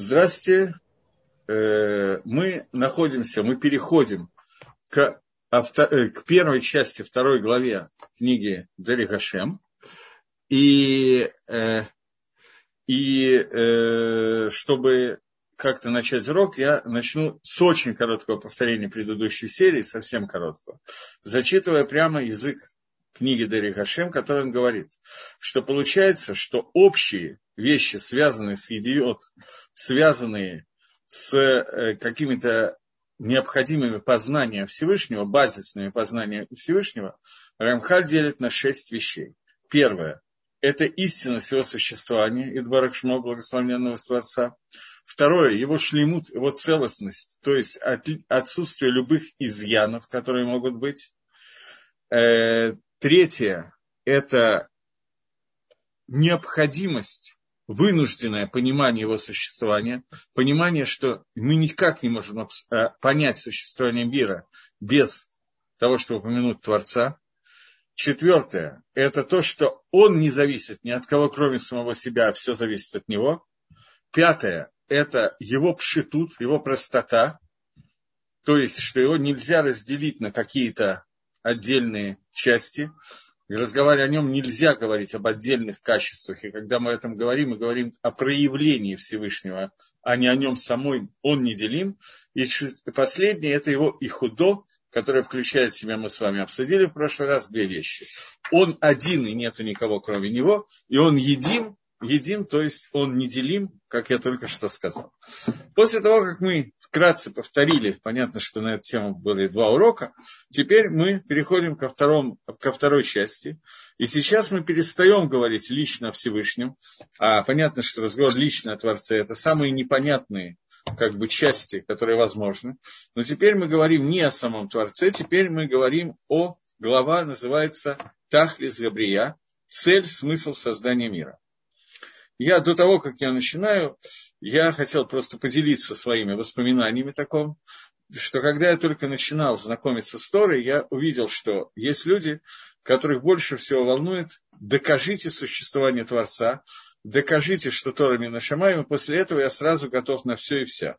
Здравствуйте. Э, мы находимся, мы переходим к, авто, э, к первой части второй главе книги Дери Гашем. И, э, и чтобы как-то начать урок, я начну с очень короткого повторения предыдущей серии, совсем короткого, зачитывая прямо язык книги Дери Гашем, который он говорит, что получается, что общие вещи, связанные с идиот, связанные с э, какими-то необходимыми познаниями Всевышнего, базисными познаниями Всевышнего, Рамхаль делит на шесть вещей. Первое – это истинность его существования, Идбарак Шмо, благословенного Творца. Второе – его шлемут, его целостность, то есть отсутствие любых изъянов, которые могут быть. Третье – это необходимость вынужденное понимание его существования, понимание, что мы никак не можем э, понять существование мира без того, чтобы упомянуть Творца. Четвертое – это то, что он не зависит ни от кого, кроме самого себя, а все зависит от него. Пятое – это его пшитут, его простота, то есть, что его нельзя разделить на какие-то отдельные части – и разговаривая о нем, нельзя говорить об отдельных качествах. И когда мы об этом говорим, мы говорим о проявлении Всевышнего, а не о нем самой, он неделим. И последнее – это его и худо, которое включает в себя, мы с вами обсудили в прошлый раз, две вещи. Он один, и нету никого, кроме него, и он едим, едим, то есть он неделим, как я только что сказал. После того, как мы вкратце повторили, понятно, что на эту тему были два урока, теперь мы переходим ко, второму, ко второй части. И сейчас мы перестаем говорить лично о Всевышнем, а понятно, что разговор лично о Творце – это самые непонятные как бы части, которые возможны. Но теперь мы говорим не о самом Творце, теперь мы говорим о, глава называется Тахлис Габрия, цель, смысл создания мира. Я до того, как я начинаю, я хотел просто поделиться своими воспоминаниями таком, что когда я только начинал знакомиться с Торой, я увидел, что есть люди, которых больше всего волнует докажите существование Творца, докажите, что Тора Минашамаем, и после этого я сразу готов на все и вся.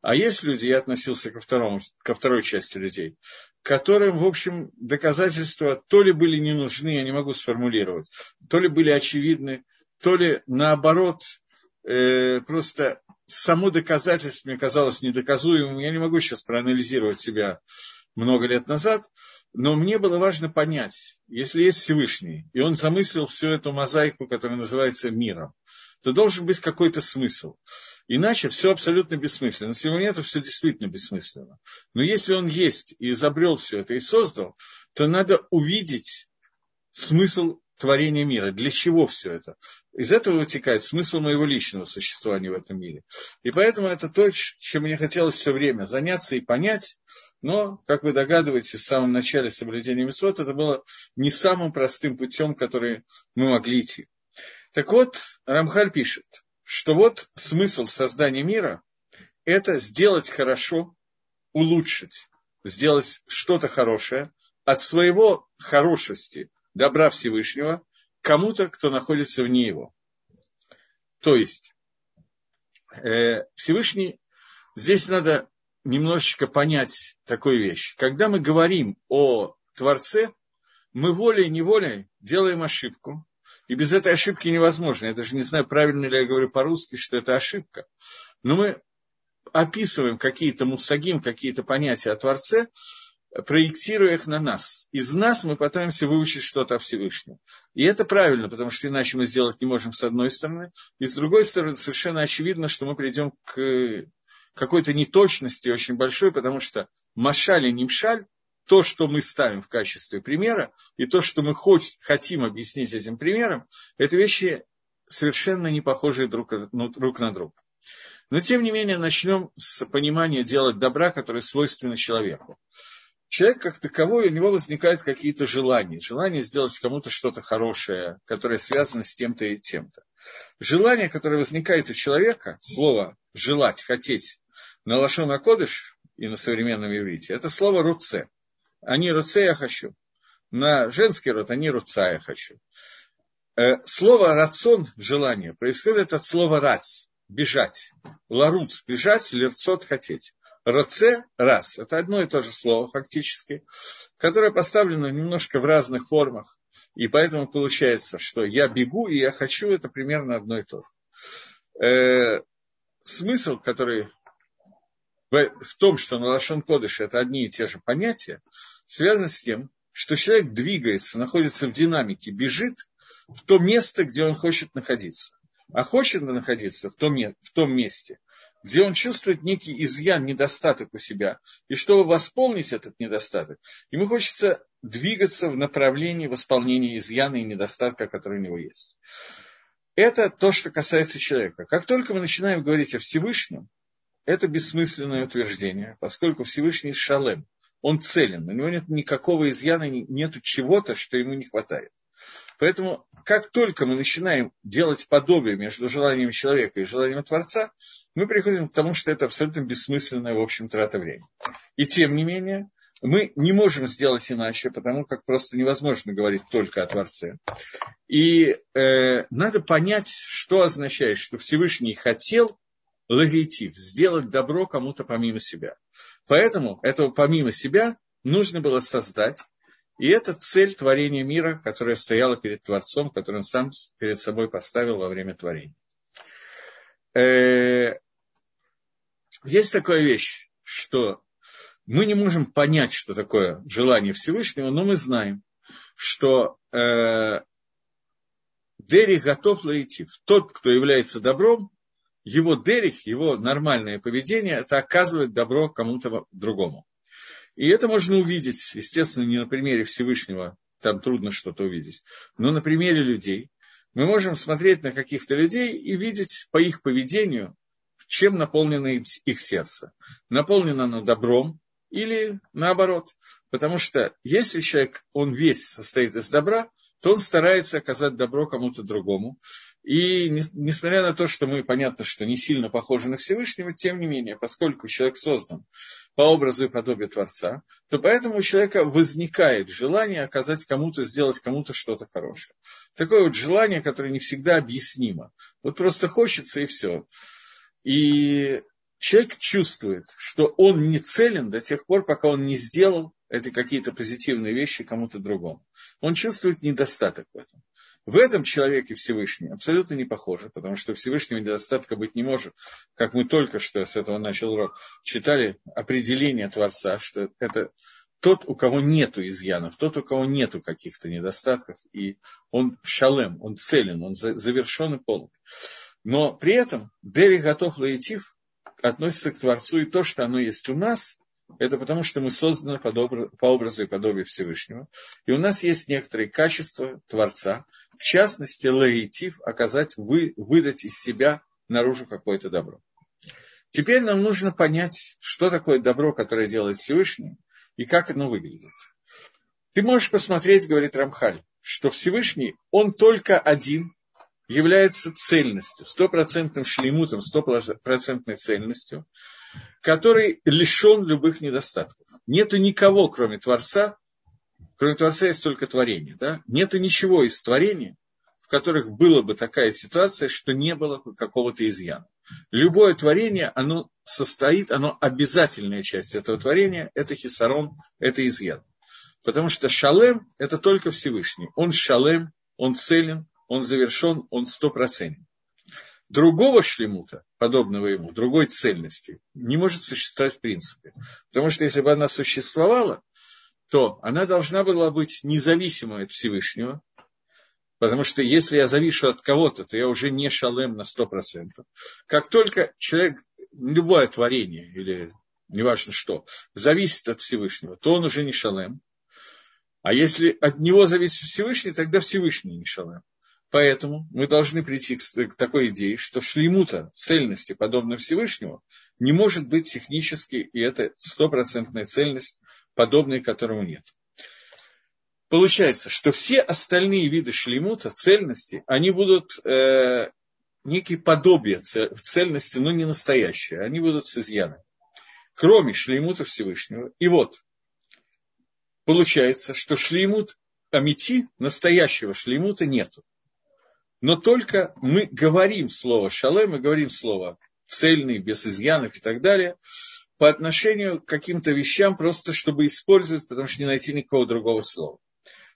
А есть люди, я относился ко, второму, ко второй части людей, которым, в общем, доказательства то ли были не нужны, я не могу сформулировать, то ли были очевидны, то ли наоборот, э, просто само доказательство мне казалось недоказуемым. Я не могу сейчас проанализировать себя много лет назад, но мне было важно понять, если есть Всевышний, и он замыслил всю эту мозаику, которая называется миром, то должен быть какой-то смысл. Иначе все абсолютно бессмысленно. Если его нет, то все действительно бессмысленно. Но если он есть и изобрел все это и создал, то надо увидеть смысл творения мира. Для чего все это? Из этого вытекает смысл моего личного существования в этом мире. И поэтому это то, чем мне хотелось все время заняться и понять. Но, как вы догадываетесь, в самом начале соблюдения Месот это было не самым простым путем, который мы могли идти. Так вот, Рамхаль пишет, что вот смысл создания мира – это сделать хорошо, улучшить, сделать что-то хорошее, от своего хорошести – добра Всевышнего кому-то, кто находится вне его. То есть, э, Всевышний, здесь надо немножечко понять такую вещь. Когда мы говорим о Творце, мы волей-неволей делаем ошибку. И без этой ошибки невозможно. Я даже не знаю, правильно ли я говорю по-русски, что это ошибка. Но мы описываем какие-то мусагим, какие-то понятия о Творце, проектируя их на нас. Из нас мы пытаемся выучить что-то о Всевышнем. И это правильно, потому что иначе мы сделать не можем с одной стороны. И с другой стороны, совершенно очевидно, что мы придем к какой-то неточности очень большой, потому что машаль и нимшаль, то, что мы ставим в качестве примера, и то, что мы хоть, хотим объяснить этим примером, это вещи совершенно не похожие друг, ну, друг на друга. Но, тем не менее, начнем с понимания делать добра, которое свойственно человеку человек как таковой, у него возникают какие-то желания. Желание сделать кому-то что-то хорошее, которое связано с тем-то и тем-то. Желание, которое возникает у человека, слово «желать», «хотеть», на лошона кодыш и на современном иврите, это слово «руце». Они «руце» я хочу. На женский род они «руца» я хочу. Э, слово «рацион» – желание, происходит от слова «рац». бежать. Ларуц – бежать, лерцот – хотеть. Роце – раз. Это одно и то же слово фактически, которое поставлено немножко в разных формах. И поэтому получается, что я бегу и я хочу, это примерно одно и то же. Э, смысл, который в, в том, что на Лашон Кодыш это одни и те же понятия, связан с тем, что человек двигается, находится в динамике, бежит в то место, где он хочет находиться. А хочет находиться в том, в том месте, где он чувствует некий изъян, недостаток у себя. И чтобы восполнить этот недостаток, ему хочется двигаться в направлении восполнения изъяна и недостатка, который у него есть. Это то, что касается человека. Как только мы начинаем говорить о Всевышнем, это бессмысленное утверждение, поскольку Всевышний шалем, он целен, у него нет никакого изъяна, нет чего-то, что ему не хватает. Поэтому, как только мы начинаем делать подобие между желанием человека и желанием Творца, мы приходим к тому, что это абсолютно бессмысленное, в общем, трата времени. И тем не менее, мы не можем сделать иначе, потому как просто невозможно говорить только о Творце. И э, надо понять, что означает, что Всевышний хотел лагитив, сделать добро кому-то помимо себя. Поэтому этого помимо себя нужно было создать, и это цель творения мира, которая стояла перед Творцом, которую он сам перед собой поставил во время творения. Э, есть такая вещь, что мы не можем понять, что такое желание Всевышнего, но мы знаем, что э, Дерих готов лаитив. Тот, кто является добром, его дерих, его нормальное поведение, это оказывает добро кому-то другому. И это можно увидеть, естественно, не на примере Всевышнего, там трудно что-то увидеть, но на примере людей. Мы можем смотреть на каких-то людей и видеть по их поведению, чем наполнено их сердце. Наполнено оно добром или наоборот. Потому что если человек, он весь состоит из добра, то он старается оказать добро кому-то другому. И несмотря на то, что мы, понятно, что не сильно похожи на Всевышнего, тем не менее, поскольку человек создан по образу и подобию Творца, то поэтому у человека возникает желание оказать кому-то, сделать кому-то что-то хорошее. Такое вот желание, которое не всегда объяснимо. Вот просто хочется и все. И человек чувствует, что он не целен до тех пор, пока он не сделал эти какие-то позитивные вещи кому-то другому. Он чувствует недостаток в этом. В этом человеке Всевышний абсолютно не похоже, потому что Всевышнего недостатка быть не может. Как мы только что с этого начал урок, читали определение Творца, что это тот, у кого нету изъянов, тот, у кого нету каких-то недостатков, и он шалем, он целен, он завершен и полный. Но при этом Деви готов Лаитив относится к Творцу, и то, что оно есть у нас, это потому, что мы созданы по, образ, по образу и подобию Всевышнего. И у нас есть некоторые качества Творца, в частности, лаитив, оказать, вы, выдать из себя наружу какое-то добро. Теперь нам нужно понять, что такое добро, которое делает Всевышний, и как оно выглядит. Ты можешь посмотреть, говорит Рамхаль, что Всевышний, он только один, является цельностью, стопроцентным шлемутом, стопроцентной цельностью, который лишен любых недостатков. Нету никого, кроме Творца, кроме Творца есть только творение. Да? Нету ничего из творения, в которых была бы такая ситуация, что не было какого-то изъяна. Любое творение, оно состоит, оно обязательная часть этого творения, это хисарон, это изъян. Потому что шалем – это только Всевышний. Он шалем, он целен, он завершен, он стопроцентен. Другого шлемута, подобного ему, другой цельности, не может существовать в принципе. Потому что если бы она существовала, то она должна была быть независимой от Всевышнего, потому что если я завишу от кого-то, то я уже не шалем на сто процентов. Как только человек, любое творение, или неважно что, зависит от Всевышнего, то он уже не шалем. А если от него зависит Всевышний, тогда Всевышний не шалем. Поэтому мы должны прийти к, такой идее, что шлемута цельности, подобной Всевышнему, не может быть технически, и это стопроцентная цельность, подобной которому нет. Получается, что все остальные виды шлемута, цельности, они будут э, некие подобия цельности, но не настоящие, они будут с изъяном. Кроме шлеймута Всевышнего. И вот, получается, что шлеймут Амити, настоящего шлеймута, нету. Но только мы говорим слово шалем, мы говорим слово цельный, без изъянов и так далее, по отношению к каким-то вещам, просто чтобы использовать, потому что не найти никакого другого слова.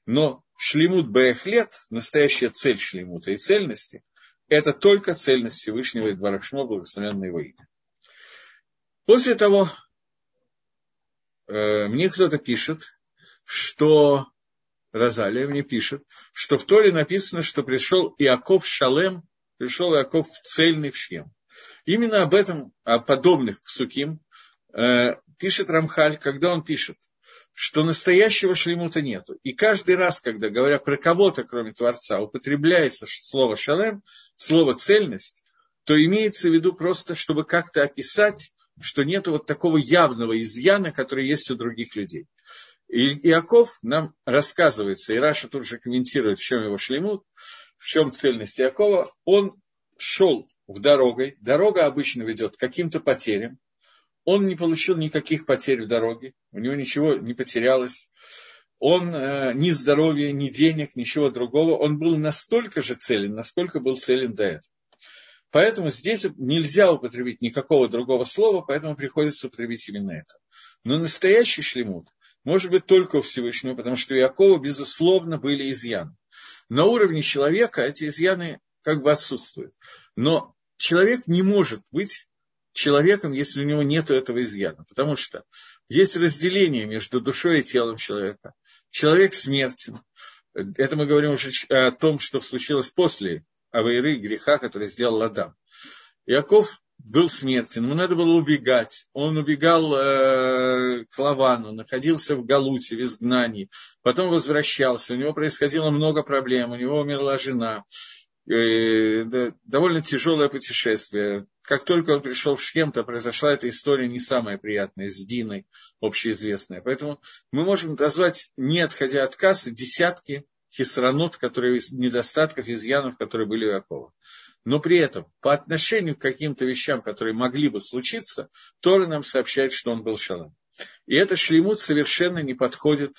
Но шлемут бэхлет, настоящая цель шлемута и цельности, это только цельность Всевышнего и Барахшмо, благословенное его имя. После того, э, мне кто-то пишет, что Розалия мне пишет, что в Торе написано, что пришел Иаков Шалем, пришел Иаков цельный в Шьем. Именно об этом, о подобных псуким, э, пишет Рамхаль, когда он пишет, что настоящего шлемута нету. И каждый раз, когда, говоря про кого-то, кроме Творца, употребляется слово шалем, слово цельность, то имеется в виду просто, чтобы как-то описать, что нет вот такого явного изъяна, который есть у других людей. И Иаков нам рассказывается, и Раша тут же комментирует, в чем его шлемут, в чем цельность Иакова. Он шел в дорогой, дорога обычно ведет к каким-то потерям, он не получил никаких потерь в дороге, у него ничего не потерялось, он э, ни здоровья, ни денег, ничего другого, он был настолько же целен, насколько был целен до этого. Поэтому здесь нельзя употребить никакого другого слова, поэтому приходится употребить именно это. Но настоящий шлемут может быть только у Всевышнего, потому что у Якова, безусловно, были изъяны. На уровне человека эти изъяны как бы отсутствуют. Но человек не может быть человеком, если у него нет этого изъяна. Потому что есть разделение между душой и телом человека. Человек смертен. Это мы говорим уже о том, что случилось после авейры, греха, который сделал Адам. Яков был смертен, ему надо было убегать. Он убегал э, к Лавану, находился в Галуте, в изгнании, потом возвращался. У него происходило много проблем, у него умерла жена. Э, да, довольно тяжелое путешествие. Как только он пришел в Шхем, то произошла эта история не самая приятная, с Диной, общеизвестная. Поэтому мы можем назвать, не отходя от кассы, десятки хисранот, которые, недостатков, изъянов, которые были у Якова. Но при этом, по отношению к каким-то вещам, которые могли бы случиться, Тора нам сообщает, что он был шалом. И этот шлемут совершенно не подходит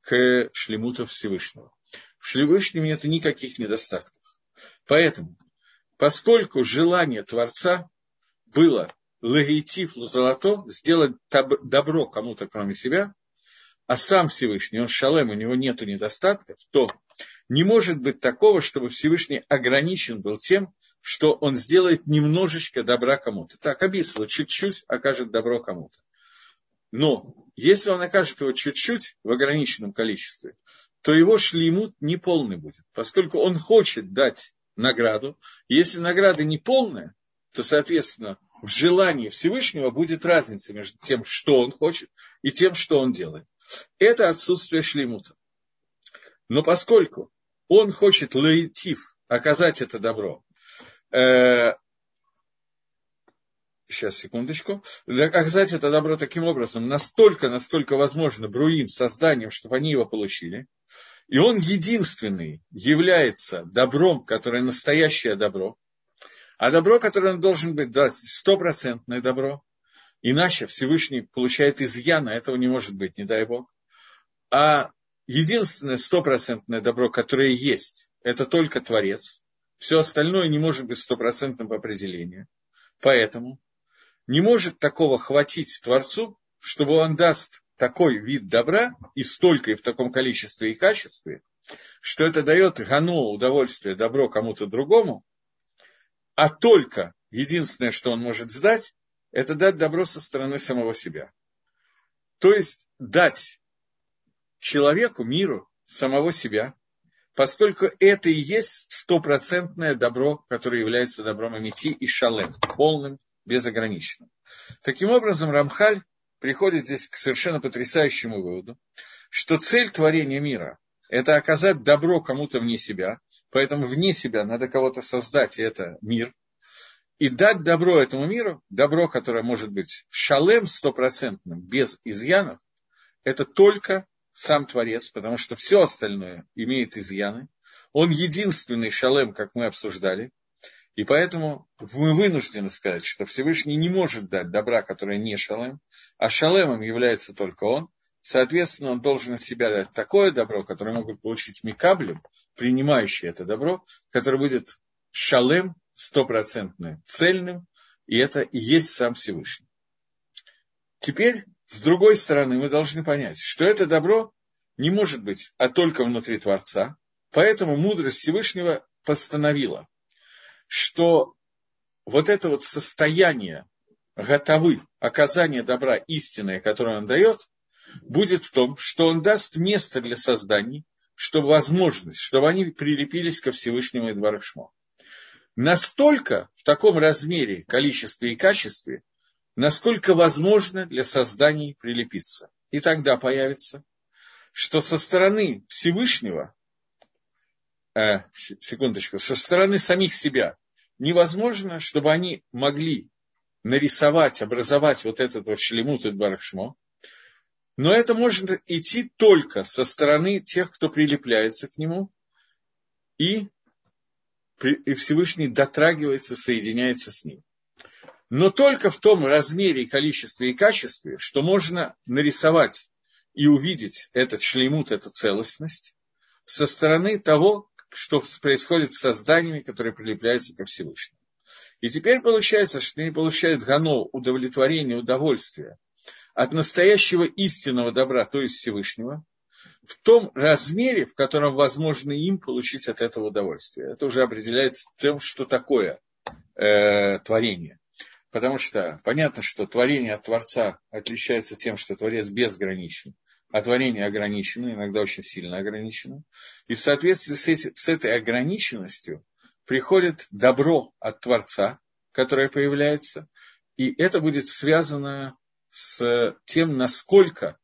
к шлемуту Всевышнего. В Всевышнем нет никаких недостатков. Поэтому, поскольку желание Творца было легитив золото, сделать добро кому-то кроме себя, а сам Всевышний, он шалем, у него нет недостатков, то не может быть такого, чтобы Всевышний ограничен был тем, что он сделает немножечко добра кому-то. Так, объяснил, чуть-чуть окажет добро кому-то. Но если он окажет его чуть-чуть в ограниченном количестве, то его шлеймут не полный будет, поскольку он хочет дать награду. Если награда не полная, то, соответственно, в желании Всевышнего будет разница между тем, что он хочет, и тем, что он делает. Это отсутствие шлемута. Но поскольку он хочет лаитив, оказать это добро, э, сейчас, секундочку, оказать это добро таким образом, настолько, насколько возможно, бруим, созданием, чтобы они его получили, и он единственный является добром, которое настоящее добро, а добро, которое он должен быть, да, стопроцентное добро, иначе Всевышний получает изъяна, этого не может быть, не дай Бог. А единственное стопроцентное добро, которое есть, это только Творец. Все остальное не может быть стопроцентным по определению. Поэтому не может такого хватить Творцу, чтобы он даст такой вид добра и столько, и в таком количестве и качестве, что это дает гану удовольствие, добро кому-то другому, а только единственное, что он может сдать, это дать добро со стороны самого себя. То есть дать человеку, миру, самого себя, поскольку это и есть стопроцентное добро, которое является добром Амити и Шалем, полным, безограниченным. Таким образом, Рамхаль приходит здесь к совершенно потрясающему выводу, что цель творения мира – это оказать добро кому-то вне себя, поэтому вне себя надо кого-то создать, и это мир, и дать добро этому миру, добро, которое может быть шалем стопроцентным, без изъянов, это только сам Творец, потому что все остальное имеет изъяны. Он единственный шалем, как мы обсуждали, и поэтому мы вынуждены сказать, что Всевышний не может дать добра, которое не шалем, а шалемом является только он. соответственно, он должен от себя дать такое добро, которое могут получить микаблем, принимающий это добро, которое будет шалем, стопроцентным, цельным, и это и есть сам Всевышний. Теперь, с другой стороны, мы должны понять, что это добро не может быть, а только внутри Творца, поэтому мудрость Всевышнего постановила, что вот это вот состояние готовы, оказание добра истинное, которое он дает, будет в том, что он даст место для созданий, чтобы возможность, чтобы они прилепились ко Всевышнему и Дварашмо. Настолько в таком размере, количестве и качестве, насколько возможно для созданий прилепиться. И тогда появится, что со стороны Всевышнего, э, секундочку, со стороны самих себя невозможно, чтобы они могли нарисовать, образовать вот этот вот шлемут и барахшмо, но это может идти только со стороны тех, кто прилепляется к нему, и, и Всевышний дотрагивается, соединяется с ним. Но только в том размере, количестве и качестве, что можно нарисовать и увидеть этот шлеймут, эту целостность, со стороны того, что происходит с созданиями, которые прилепляются ко Всевышнему. И теперь получается, что они получают гано, удовлетворение, удовольствие от настоящего истинного добра, то есть Всевышнего, в том размере, в котором возможно им получить от этого удовольствие. Это уже определяется тем, что такое э, творение. Потому что понятно, что творение от Творца отличается тем, что Творец безграничен, а творение ограничено, иногда очень сильно ограничено. И в соответствии с, эти, с этой ограниченностью приходит добро от Творца, которое появляется, и это будет связано с тем, насколько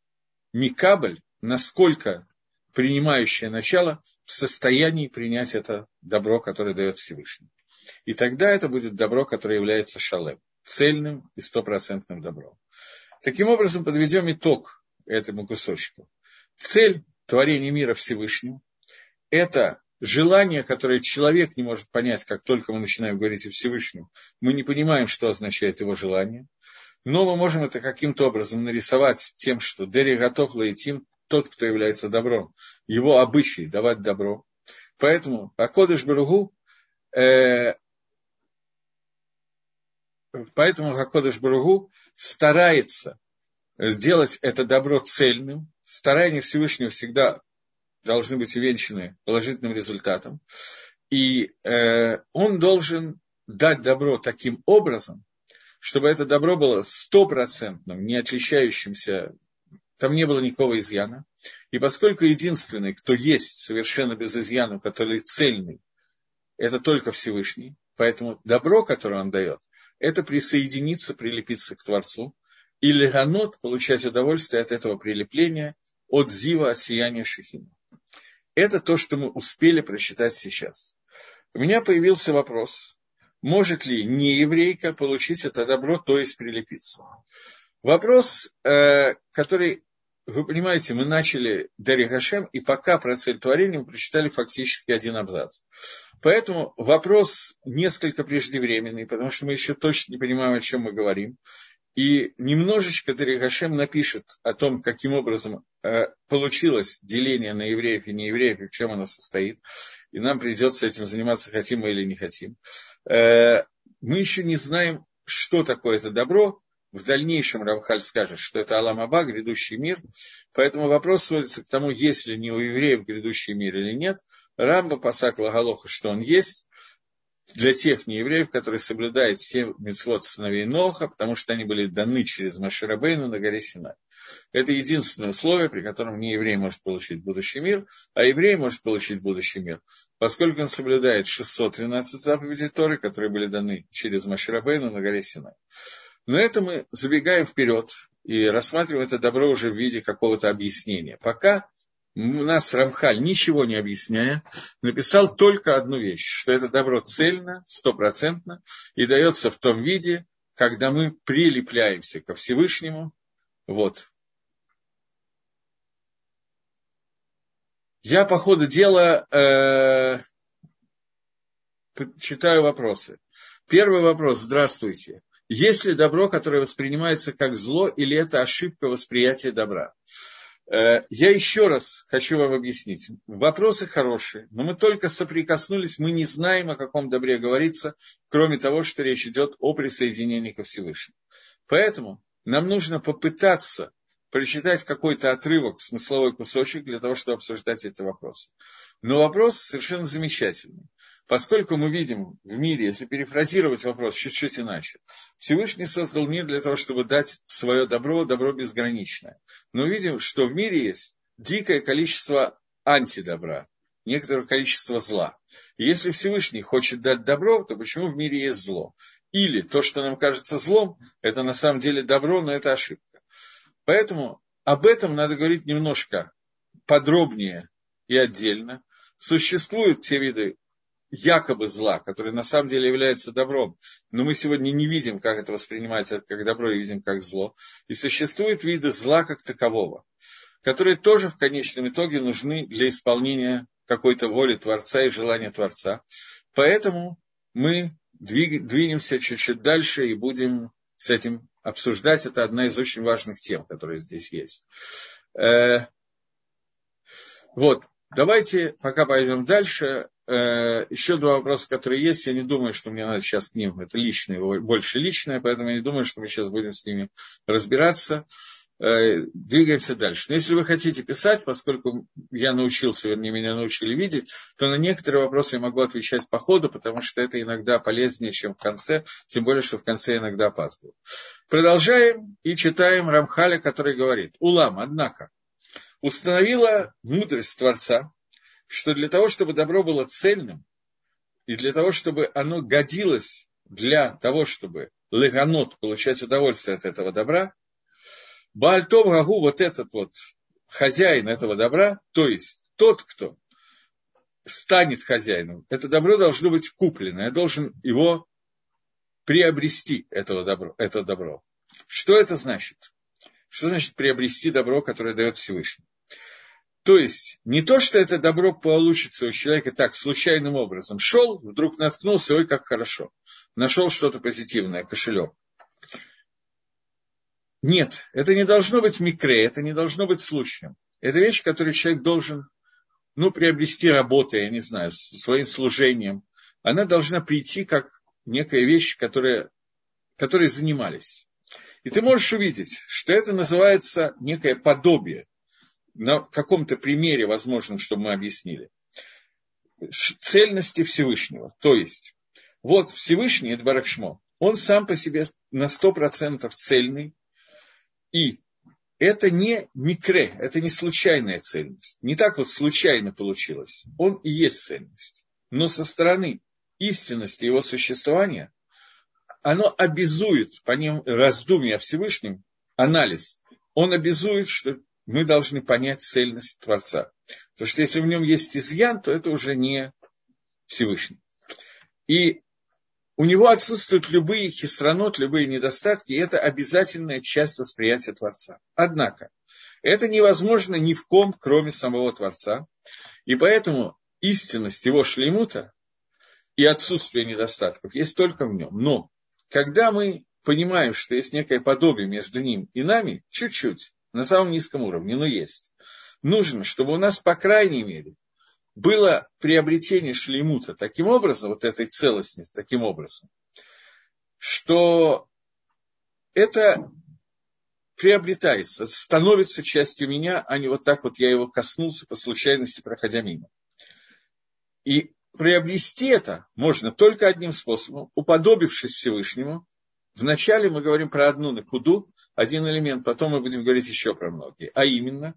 Микабль, насколько принимающее начало в состоянии принять это добро, которое дает Всевышний. И тогда это будет добро, которое является шалем, цельным и стопроцентным добром. Таким образом, подведем итог этому кусочку. Цель творения мира Всевышним – это желание, которое человек не может понять, как только мы начинаем говорить о Всевышнем, мы не понимаем, что означает его желание, но мы можем это каким-то образом нарисовать тем, что Дери готов лаитим, тот, кто является добром, его обычай давать добро. Поэтому Акодыш Баругу, э, поэтому Акодыш Баругу старается сделать это добро цельным. Старания Всевышнего всегда должны быть увенчаны положительным результатом. И э, он должен дать добро таким образом, чтобы это добро было стопроцентным, не отличающимся, там не было никакого изъяна. И поскольку единственный, кто есть совершенно без изъяна, который цельный, это только Всевышний, поэтому добро, которое он дает, это присоединиться, прилепиться к Творцу, и леганот получать удовольствие от этого прилепления, от зива, от сияния Шехина. Это то, что мы успели прочитать сейчас. У меня появился вопрос, может ли нееврейка получить это добро, то есть прилепиться. Вопрос, э, который, вы понимаете, мы начали Дарья Гашем, и пока про цель мы прочитали фактически один абзац. Поэтому вопрос несколько преждевременный, потому что мы еще точно не понимаем, о чем мы говорим. И немножечко Даригашем напишет о том, каким образом э, получилось деление на евреев и неевреев, и в чем оно состоит. И нам придется этим заниматься, хотим мы или не хотим. Э, мы еще не знаем, что такое это добро. В дальнейшем Рамхаль скажет, что это Аламаба, грядущий мир. Поэтому вопрос сводится к тому, есть ли не у евреев грядущий мир или нет. Рамба Пасак Лагалоха, что он есть для тех неевреев, которые соблюдают все митцвот сыновей Ноха, потому что они были даны через Маширабейну на горе Синай. Это единственное условие, при котором не еврей может получить будущий мир, а еврей может получить будущий мир, поскольку он соблюдает 613 заповедей Торы, которые были даны через Маширабейну на горе Синай. Но это мы забегаем вперед и рассматриваем это добро уже в виде какого-то объяснения. Пока у нас Рамхаль, ничего не объясняя, написал только одну вещь, что это добро цельно, стопроцентно, и дается в том виде, когда мы прилепляемся ко Всевышнему. Вот. Я по ходу дела э, читаю вопросы. Первый вопрос. Здравствуйте. Есть ли добро, которое воспринимается как зло, или это ошибка восприятия добра? Э, я еще раз хочу вам объяснить. Вопросы хорошие, но мы только соприкоснулись, мы не знаем, о каком добре говорится, кроме того, что речь идет о присоединении ко Всевышнему. Поэтому нам нужно попытаться прочитать какой-то отрывок, смысловой кусочек для того, чтобы обсуждать эти вопросы. Но вопрос совершенно замечательный. Поскольку мы видим в мире, если перефразировать вопрос чуть-чуть иначе, Всевышний создал мир для того, чтобы дать свое добро, добро безграничное. Но видим, что в мире есть дикое количество антидобра, некоторое количество зла. И если Всевышний хочет дать добро, то почему в мире есть зло? Или то, что нам кажется злом, это на самом деле добро, но это ошибка. Поэтому об этом надо говорить немножко подробнее и отдельно. Существуют те виды якобы зла, которые на самом деле являются добром, но мы сегодня не видим, как это воспринимается как добро, и видим как зло. И существуют виды зла как такового, которые тоже в конечном итоге нужны для исполнения какой-то воли Творца и желания Творца. Поэтому мы двинемся чуть-чуть дальше и будем с этим обсуждать. Это одна из очень важных тем, которые здесь есть. Э, вот, давайте, пока пойдем дальше, э, еще два вопроса, которые есть. Я не думаю, что мне надо сейчас к ним, это личное, больше личное, поэтому я не думаю, что мы сейчас будем с ними разбираться. Э, двигаемся дальше. Но если вы хотите писать, поскольку я научился, вернее, меня научили видеть, то на некоторые вопросы я могу отвечать по ходу, потому что это иногда полезнее, чем в конце, тем более, что в конце иногда опаздываю. Продолжаем и читаем Рамхаля, который говорит, Улам, однако, установила мудрость Творца, что для того, чтобы добро было цельным, и для того, чтобы оно годилось для того, чтобы леганот получать удовольствие от этого добра, Баальтов Гагу, вот этот вот хозяин этого добра, то есть тот, кто станет хозяином, это добро должно быть куплено, я должен его приобрести, этого добро, это добро. Что это значит? Что значит приобрести добро, которое дает Всевышний? То есть, не то, что это добро получится у человека так, случайным образом. Шел, вдруг наткнулся, ой, как хорошо. Нашел что-то позитивное, кошелек. Нет, это не должно быть микре, это не должно быть случаем. Это вещь, которую человек должен, ну, приобрести работой, я не знаю, своим служением. Она должна прийти как некая вещь, которая, которой занимались. И ты можешь увидеть, что это называется некое подобие. На каком-то примере, возможно, чтобы мы объяснили. Цельности Всевышнего. То есть, вот Всевышний, это Баракшмо, он сам по себе на 100% цельный, и это не микре, это не случайная цельность. Не так вот случайно получилось. Он и есть цельность. Но со стороны истинности его существования, оно обязует, по ним раздумья о Всевышнем, анализ, он обязует, что мы должны понять цельность Творца. Потому что если в нем есть изъян, то это уже не Всевышний. И у него отсутствуют любые хисранот, любые недостатки, и это обязательная часть восприятия Творца. Однако, это невозможно ни в ком, кроме самого Творца, и поэтому истинность его шлемута и отсутствие недостатков есть только в нем. Но, когда мы понимаем, что есть некое подобие между ним и нами, чуть-чуть, на самом низком уровне, но есть, нужно, чтобы у нас, по крайней мере, было приобретение шлеймута таким образом, вот этой целостности таким образом, что это приобретается, становится частью меня, а не вот так вот я его коснулся по случайности, проходя мимо. И приобрести это можно только одним способом, уподобившись Всевышнему. Вначале мы говорим про одну накуду, один элемент, потом мы будем говорить еще про многие. А именно,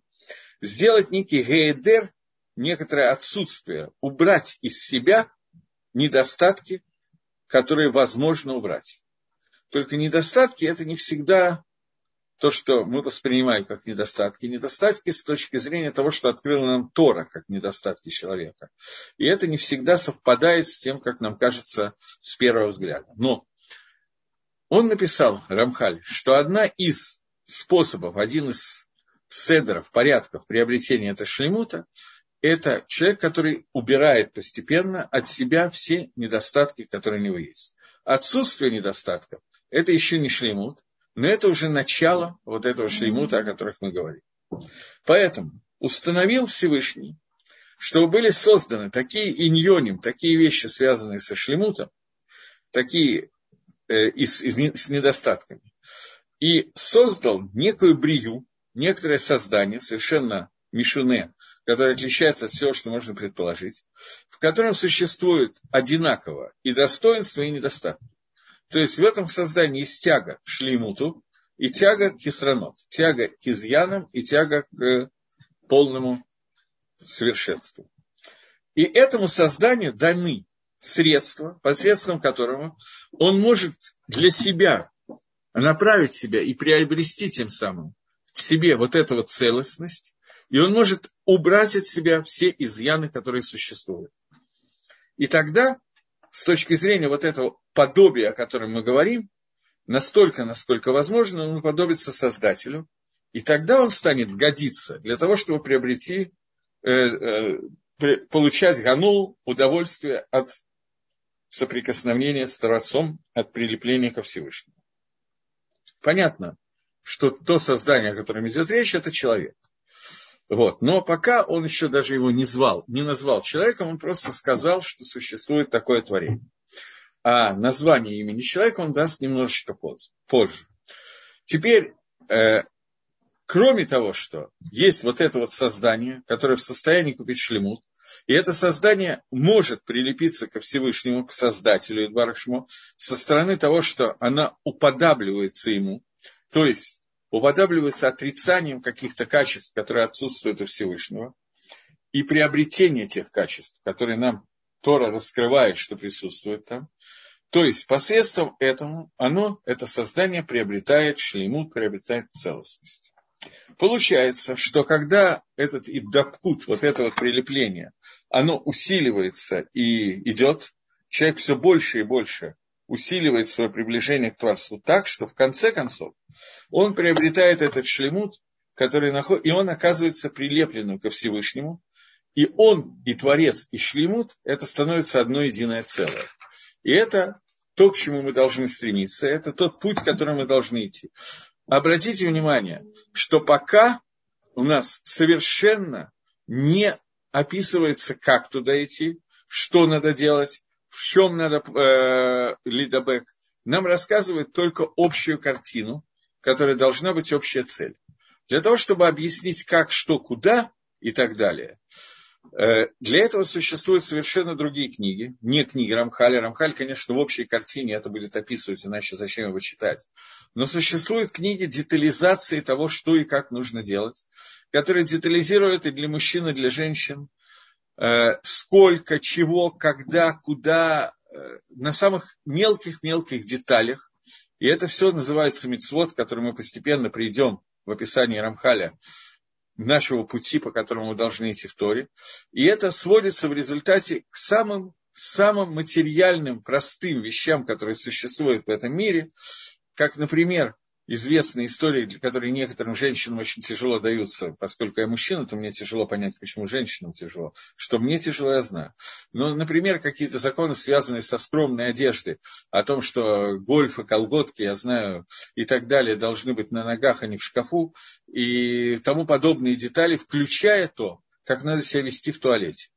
сделать некий гейдер некоторое отсутствие, убрать из себя недостатки, которые возможно убрать. Только недостатки – это не всегда то, что мы воспринимаем как недостатки. Недостатки с точки зрения того, что открыл нам Тора, как недостатки человека. И это не всегда совпадает с тем, как нам кажется с первого взгляда. Но он написал, Рамхаль, что одна из способов, один из седров, порядков приобретения этого шлемута, это человек, который убирает постепенно от себя все недостатки, которые у него есть. Отсутствие недостатков – это еще не шлеймут, но это уже начало вот этого шлеймута, о которых мы говорим. Поэтому установил Всевышний, чтобы были созданы такие иньоним, такие вещи, связанные со шлемутом, такие э, и с, и с недостатками, и создал некую брию, некоторое создание, совершенно мишуне, которое отличается от всего, что можно предположить, в котором существует одинаково и достоинства, и недостатки. То есть в этом создании есть тяга к шлеймуту и тяга к кисранот, тяга к изъянам и тяга к полному совершенству. И этому созданию даны средства, посредством которого он может для себя направить себя и приобрести тем самым в себе вот эту вот целостность, и он может убрать от себя все изъяны, которые существуют. И тогда, с точки зрения вот этого подобия, о котором мы говорим, настолько, насколько возможно, он уподобится Создателю, и тогда он станет годиться для того, чтобы приобрести, э, э, получать гану, удовольствие от соприкосновения с Творцом, от прилепления ко Всевышнему. Понятно, что то создание, о котором идет речь, это человек. Вот. Но пока он еще даже его не звал, не назвал человеком, он просто сказал, что существует такое творение. А название имени человека он даст немножечко позже. Теперь, э, кроме того, что есть вот это вот создание, которое в состоянии купить шлемут, и это создание может прилепиться ко Всевышнему, к Создателю Идбарашму, со стороны того, что она уподабливается ему, то есть уподабливается отрицанием каких-то качеств, которые отсутствуют у Всевышнего, и приобретение тех качеств, которые нам Тора раскрывает, что присутствует там. То есть посредством этому оно, это создание приобретает шлеймут, приобретает целостность. Получается, что когда этот иддапкут, вот это вот прилепление, оно усиливается и идет, человек все больше и больше усиливает свое приближение к Творцу так, что в конце концов он приобретает этот шлемут, который находит, и он оказывается прилепленным ко Всевышнему, и он, и Творец, и шлемут, это становится одно единое целое. И это то, к чему мы должны стремиться, это тот путь, которым мы должны идти. Обратите внимание, что пока у нас совершенно не описывается, как туда идти, что надо делать, в чем надо э, лидобек, нам рассказывают только общую картину, которая должна быть общая цель. Для того, чтобы объяснить, как, что, куда и так далее, Э, для этого существуют совершенно другие книги, не книги Рамхаля. Рамхаль, конечно, в общей картине это будет описывать, иначе зачем его читать. Но существуют книги детализации того, что и как нужно делать, которые детализируют и для мужчин, и для женщин, сколько, чего, когда, куда, э, на самых мелких-мелких деталях. И это все называется мицвод, к которому мы постепенно придем в описании Рамхаля нашего пути, по которому мы должны идти в Торе. И это сводится в результате к самым, самым материальным, простым вещам, которые существуют в этом мире, как, например, известные истории, которые некоторым женщинам очень тяжело даются, поскольку я мужчина, то мне тяжело понять, почему женщинам тяжело. Что мне тяжело, я знаю. Но, например, какие-то законы, связанные со скромной одеждой, о том, что гольфы, колготки, я знаю, и так далее, должны быть на ногах, а не в шкафу, и тому подобные детали, включая то, как надо себя вести в туалете.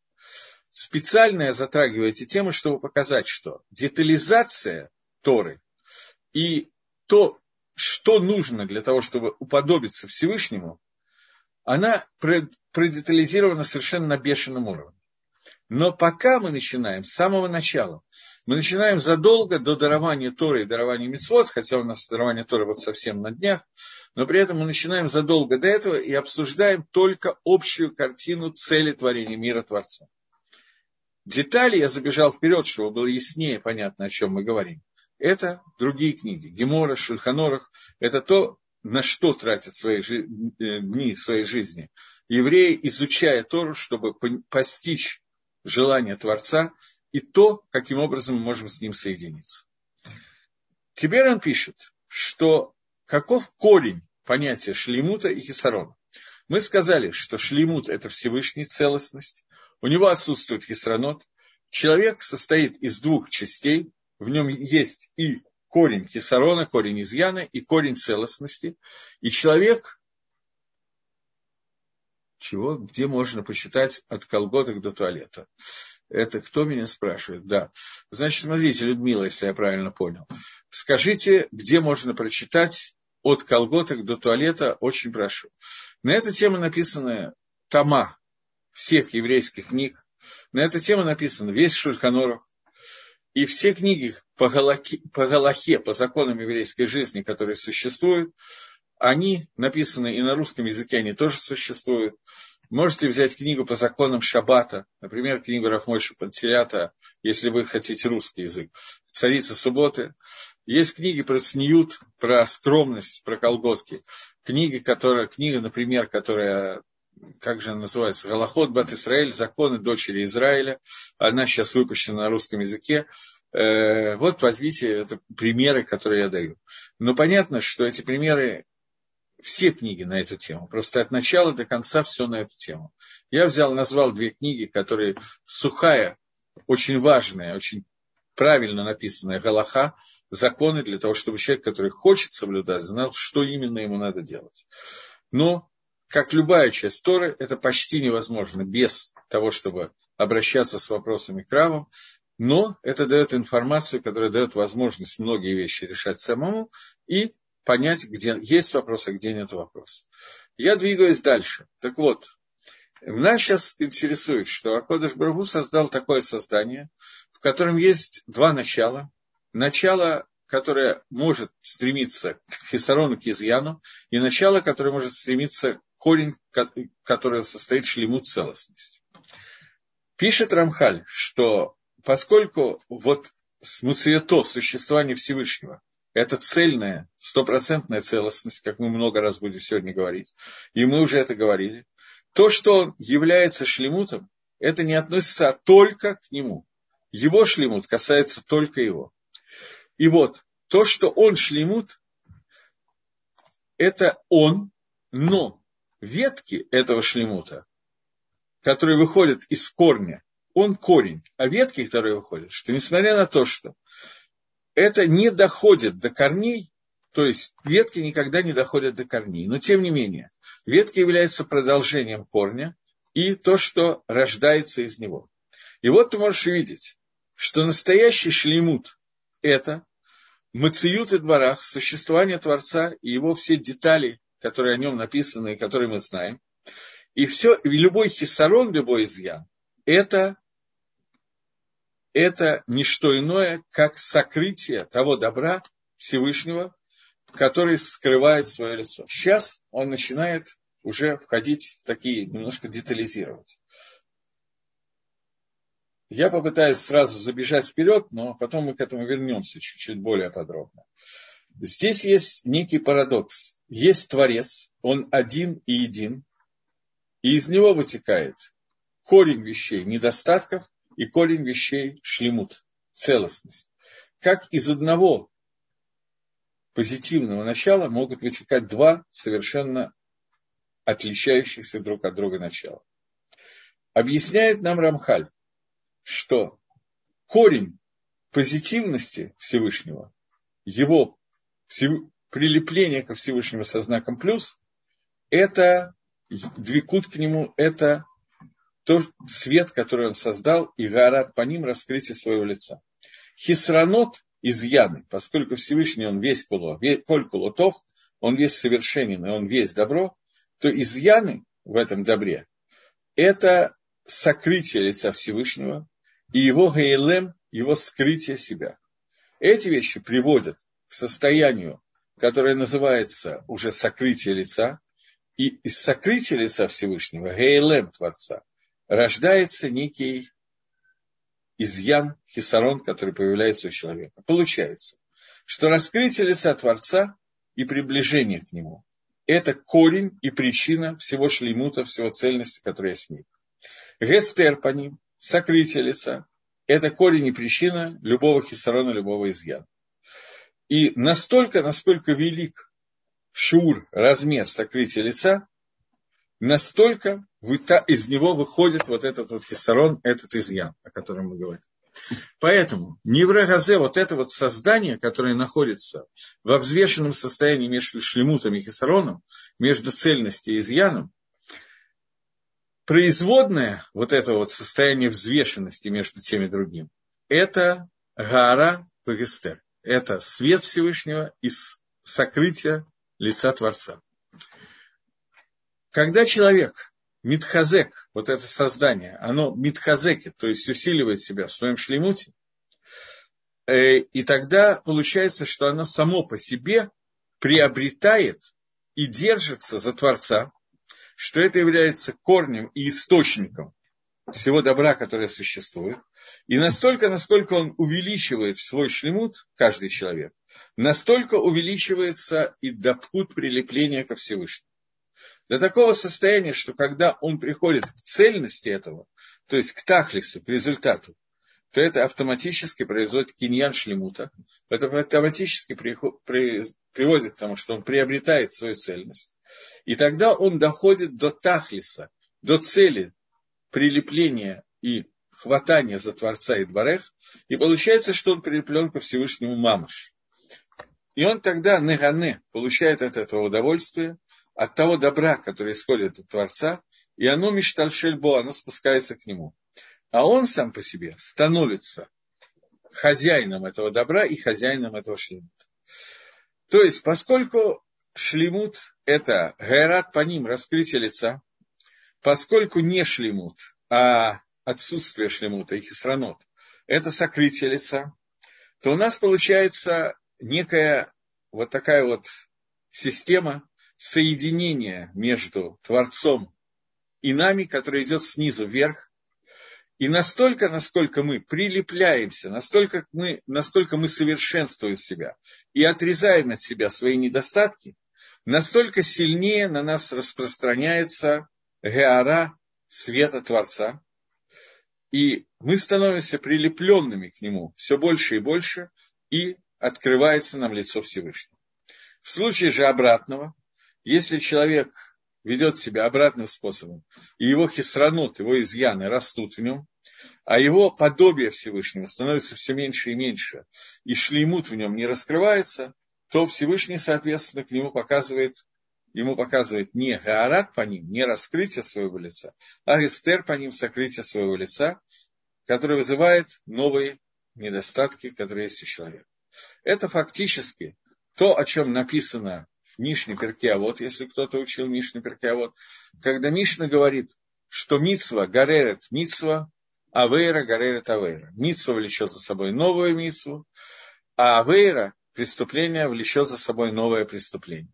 Специально я затрагиваю эти темы, чтобы показать, что детализация Торы и то, что нужно для того, чтобы уподобиться Всевышнему, она продетализирована совершенно на бешеном уровне. Но пока мы начинаем с самого начала, мы начинаем задолго до дарования Торы и дарования Мицвод, хотя у нас дарование Торы вот совсем на днях, но при этом мы начинаем задолго до этого и обсуждаем только общую картину цели творения мира Творца. Детали я забежал вперед, чтобы было яснее понятно, о чем мы говорим это другие книги. Гемора, Шульханорах – это то, на что тратят свои жи- э, дни своей жизни. Евреи, изучая Тору, чтобы постичь желание Творца и то, каким образом мы можем с ним соединиться. Теперь он пишет, что каков корень понятия шлемута и хисарона. Мы сказали, что шлемут – это Всевышний целостность, у него отсутствует хисранот. Человек состоит из двух частей, в нем есть и корень хисарона, корень изъяна, и корень целостности. И человек чего? Где можно почитать от колготок до туалета? Это кто меня спрашивает? Да. Значит, смотрите, Людмила, если я правильно понял. Скажите, где можно прочитать от колготок до туалета, очень прошу. На эту тему написаны тома всех еврейских книг. На эту тему написано весь Шульханорух. И все книги по Галахе, по Галахе, по законам еврейской жизни, которые существуют, они написаны и на русском языке, они тоже существуют. Можете взять книгу по законам Шаббата, например, книгу Рафмойша Пантелята, если вы хотите русский язык, «Царица субботы». Есть книги про цниют, про скромность, про колготки. Книги, которые, книга, например, которая как же она называется, Галахот Бат Исраэль, законы дочери Израиля. Она сейчас выпущена на русском языке. Э, вот возьмите это примеры, которые я даю. Но понятно, что эти примеры все книги на эту тему. Просто от начала до конца все на эту тему. Я взял, назвал две книги, которые сухая, очень важная, очень правильно написанная Галаха, законы для того, чтобы человек, который хочет соблюдать, знал, что именно ему надо делать. Но, как любая часть Торы, это почти невозможно без того, чтобы обращаться с вопросами к равам, но это дает информацию, которая дает возможность многие вещи решать самому и понять, где есть вопрос, а где нет вопроса. Я двигаюсь дальше. Так вот, нас сейчас интересует, что Акодыш Барагу создал такое создание, в котором есть два начала. Начало, которое может стремиться к хисарону, к изъяну, и начало, которое может стремиться корень, который состоит в шлему целостности. Пишет Рамхаль, что поскольку вот смыслето существования Всевышнего это цельная, стопроцентная целостность, как мы много раз будем сегодня говорить, и мы уже это говорили. То, что он является шлемутом, это не относится только к нему. Его шлемут касается только его. И вот, то, что он шлемут, это он, но ветки этого шлемута, которые выходят из корня, он корень, а ветки, которые выходят, что несмотря на то, что это не доходит до корней, то есть ветки никогда не доходят до корней. Но тем не менее, ветки являются продолжением корня и то, что рождается из него. И вот ты можешь увидеть, что настоящий шлемут – это мациют и дворах, существование Творца и его все детали, которые о нем написаны которые мы знаем. И все, любой хисарон, любой изъян – это это не что иное, как сокрытие того добра Всевышнего, который скрывает свое лицо. Сейчас он начинает уже входить в такие, немножко детализировать. Я попытаюсь сразу забежать вперед, но потом мы к этому вернемся чуть-чуть более подробно. Здесь есть некий парадокс. Есть Творец, он один и един, и из него вытекает корень вещей недостатков и корень вещей шлемут, целостность. Как из одного позитивного начала могут вытекать два совершенно отличающихся друг от друга начала. Объясняет нам Рамхаль, что корень позитивности Всевышнего, его прилепление ко Всевышнему со знаком плюс, это двикут к нему, это то свет, который он создал, и гарат по ним раскрытие своего лица. Хисранот изъяны, поскольку Всевышний он весь куло, коль кулотов, он весь совершенен, и он весь добро, то изъяны в этом добре – это сокрытие лица Всевышнего и его гейлем, его скрытие себя. Эти вещи приводят к состоянию, которое называется уже сокрытие лица, и из сокрытия лица Всевышнего, гейлем Творца, рождается некий изъян, хисарон, который появляется у человека. Получается, что раскрытие лица Творца и приближение к нему – это корень и причина всего шлеймута, всего цельности, которая есть в мире. Гестер по ним, сокрытие лица – это корень и причина любого хисарона, любого изъяна. И настолько, насколько велик шур, размер сокрытия лица, настолько из него выходит вот этот вот хисарон, этот изъян, о котором мы говорим. Поэтому неврогазе, вот это вот создание, которое находится во взвешенном состоянии между шлемутом и хисароном, между цельностью и изъяном, производное вот это вот состояние взвешенности между тем и другим, это гара Пагестер. Это свет Всевышнего и сокрытие лица Творца. Когда человек Митхазек, вот это создание, оно митхазекит, то есть усиливает себя в своем шлемуте, э, и тогда получается, что оно само по себе приобретает и держится за Творца, что это является корнем и источником всего добра, которое существует. И настолько, насколько он увеличивает свой шлемут, каждый человек, настолько увеличивается и допут прилепления ко Всевышнему. До такого состояния, что когда он приходит к цельности этого, то есть к тахлису, к результату, то это автоматически производит киньян шлемута. Это автоматически приводит к тому, что он приобретает свою цельность. И тогда он доходит до тахлиса, до цели прилепления и хватания за Творца и Дворех, и получается, что он прилеплен ко Всевышнему Мамаш. И он тогда, негане, получает от этого удовольствие, от того добра, которое исходит от Творца, и оно миштальшельбо, оно спускается к нему. А он сам по себе становится хозяином этого добра и хозяином этого шлемута. То есть, поскольку шлемут – это гайрат по ним, раскрытие лица, поскольку не шлемут, а отсутствие шлемута и хисранот – это сокрытие лица, то у нас получается некая вот такая вот система соединения между Творцом и нами, которая идет снизу вверх, и настолько, насколько мы прилепляемся, настолько мы, насколько мы совершенствуем себя и отрезаем от себя свои недостатки, настолько сильнее на нас распространяется геара света Творца, и мы становимся прилепленными к нему все больше и больше, и открывается нам лицо Всевышнего. В случае же обратного, если человек ведет себя обратным способом, и его хисранут, его изъяны растут в нем, а его подобие Всевышнего становится все меньше и меньше, и шлеймут в нем не раскрывается, то Всевышний, соответственно, к нему показывает, ему показывает не гаарат по ним, не раскрытие своего лица, а эстер по ним, сокрытие своего лица, которое вызывает новые недостатки, которые есть у человека. Это фактически то, о чем написано Мишне Перкеавод, если кто-то учил Мишне Перкеавод, когда Мишна говорит, что Мицва гаререт Мицва, Авейра гаререт Авейра. Мицва влечет за собой новую Мицву, а Авейра, преступление, влечет за собой новое преступление.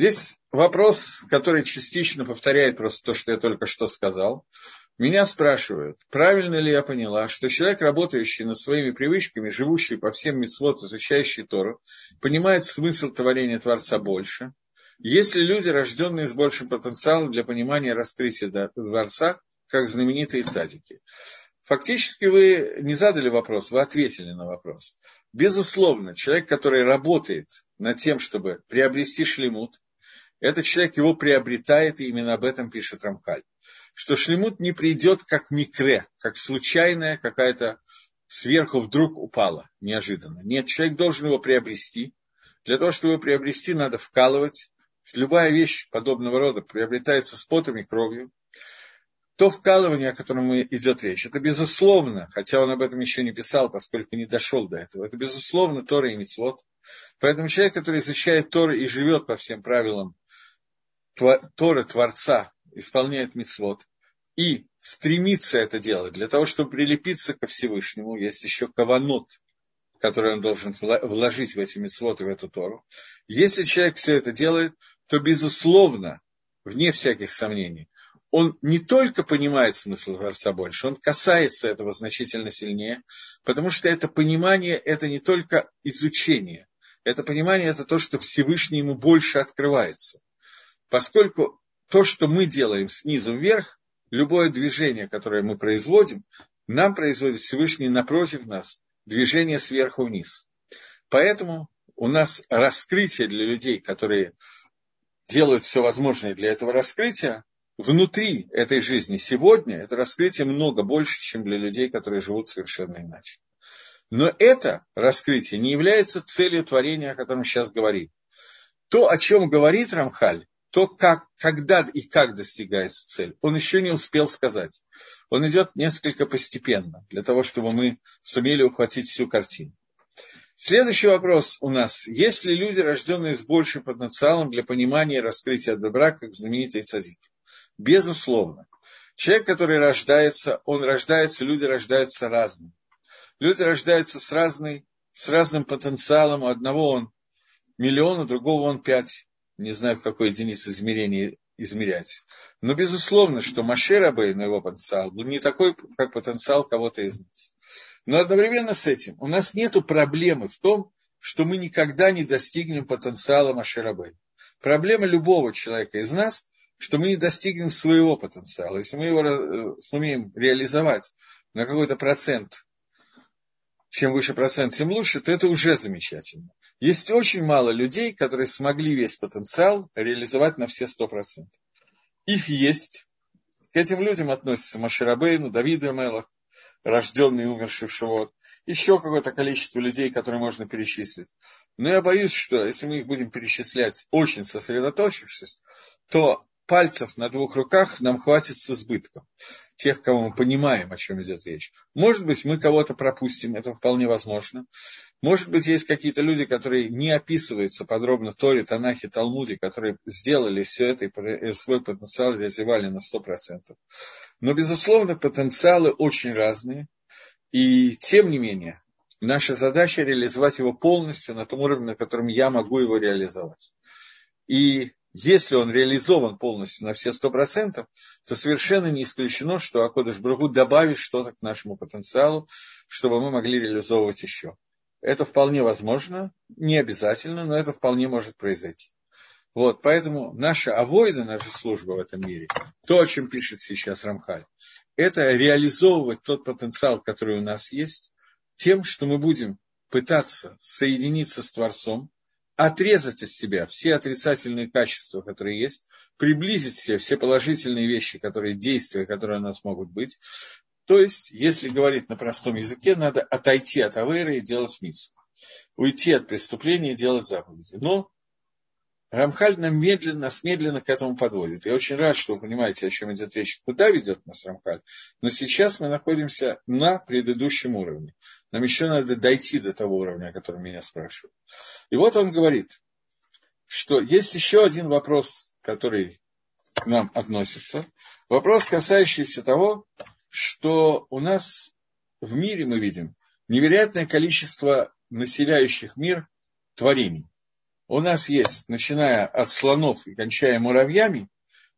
Здесь вопрос, который частично повторяет просто то, что я только что сказал. Меня спрашивают, правильно ли я поняла, что человек, работающий над своими привычками, живущий по всем митцвот, изучающий Тору, понимает смысл творения Творца больше. Если люди, рожденные с большим потенциалом для понимания раскрытия Творца, как знаменитые садики. Фактически вы не задали вопрос, вы ответили на вопрос. Безусловно, человек, который работает над тем, чтобы приобрести шлемут, этот человек его приобретает, и именно об этом пишет Рамхаль что шлемут не придет как микре, как случайная какая-то сверху вдруг упала, неожиданно. Нет, человек должен его приобрести. Для того, чтобы его приобрести, надо вкалывать. Любая вещь подобного рода приобретается с потом и кровью. То вкалывание, о котором идет речь, это безусловно, хотя он об этом еще не писал, поскольку не дошел до этого, это безусловно Тора и Мицвод. Поэтому человек, который изучает Торы и живет по всем правилам Торы Творца, исполняет Мицвод, и стремится это делать для того, чтобы прилепиться ко Всевышнему, есть еще каванот, который он должен вложить в эти митцвот и в эту Тору. Если человек все это делает, то, безусловно, вне всяких сомнений, он не только понимает смысл Творца больше, он касается этого значительно сильнее, потому что это понимание, это не только изучение, это понимание, это то, что Всевышний ему больше открывается. Поскольку то, что мы делаем снизу вверх, любое движение, которое мы производим, нам производит Всевышний напротив нас движение сверху вниз. Поэтому у нас раскрытие для людей, которые делают все возможное для этого раскрытия, внутри этой жизни сегодня это раскрытие много больше, чем для людей, которые живут совершенно иначе. Но это раскрытие не является целью творения, о котором сейчас говорим. То, о чем говорит Рамхаль, то, как, когда и как достигается цель, он еще не успел сказать. Он идет несколько постепенно, для того, чтобы мы сумели ухватить всю картину. Следующий вопрос у нас. Есть ли люди, рожденные с большим потенциалом для понимания и раскрытия добра, как знаменитые цадики? Безусловно. Человек, который рождается, он рождается, люди рождаются разными. Люди рождаются с, разной, с разным потенциалом. У одного он миллион, у другого он пять не знаю, в какой единице измерения измерять. Но безусловно, что Машер на его потенциал, был не такой, как потенциал кого-то из нас. Но одновременно с этим у нас нет проблемы в том, что мы никогда не достигнем потенциала Машерабейна. Проблема любого человека из нас, что мы не достигнем своего потенциала. Если мы его э, сумеем реализовать на какой-то процент чем выше процент, тем лучше, то это уже замечательно. Есть очень мало людей, которые смогли весь потенциал реализовать на все сто процентов. Их есть. К этим людям относятся Маширабейну, Давид Мелах, рожденный и умерший в Шивот, еще какое-то количество людей, которые можно перечислить. Но я боюсь, что если мы их будем перечислять очень сосредоточившись, то пальцев на двух руках нам хватит с избытком. Тех, кого мы понимаем, о чем идет речь. Может быть, мы кого-то пропустим, это вполне возможно. Может быть, есть какие-то люди, которые не описываются подробно Торе, Танахе, Талмуде, которые сделали все это и э, свой потенциал развивали на 100%. Но, безусловно, потенциалы очень разные. И, тем не менее, наша задача реализовать его полностью на том уровне, на котором я могу его реализовать. И если он реализован полностью на все сто процентов, то совершенно не исключено, что Акодыш Брагу добавит что-то к нашему потенциалу, чтобы мы могли реализовывать еще. Это вполне возможно, не обязательно, но это вполне может произойти. Вот, поэтому наша авойда, наша служба в этом мире, то, о чем пишет сейчас Рамхаль, это реализовывать тот потенциал, который у нас есть, тем, что мы будем пытаться соединиться с Творцом, отрезать от себя все отрицательные качества, которые есть, приблизить все, все положительные вещи, которые, действия, которые у нас могут быть. То есть, если говорить на простом языке, надо отойти от аверы и делать миссу. Уйти от преступления и делать заповеди. Но Рамхаль нам медленно, нас медленно к этому подводит. Я очень рад, что вы понимаете, о чем идет речь, куда ведет нас Рамхаль. Но сейчас мы находимся на предыдущем уровне. Нам еще надо дойти до того уровня, о котором меня спрашивают. И вот он говорит, что есть еще один вопрос, который к нам относится. Вопрос, касающийся того, что у нас в мире мы видим невероятное количество населяющих мир творений у нас есть, начиная от слонов и кончая муравьями,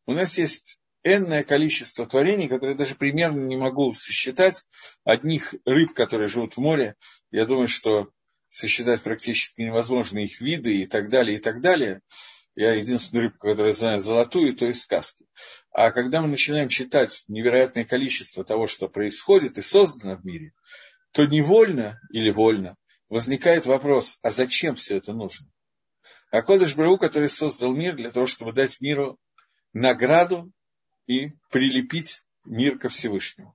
у нас есть энное количество творений, которые даже примерно не могу сосчитать. Одних рыб, которые живут в море, я думаю, что сосчитать практически невозможно их виды и так далее, и так далее. Я единственную рыбку, которую знаю, золотую, то из сказки. А когда мы начинаем читать невероятное количество того, что происходит и создано в мире, то невольно или вольно возникает вопрос, а зачем все это нужно? А Кодыш Брау, который создал мир для того, чтобы дать миру награду и прилепить мир ко Всевышнему.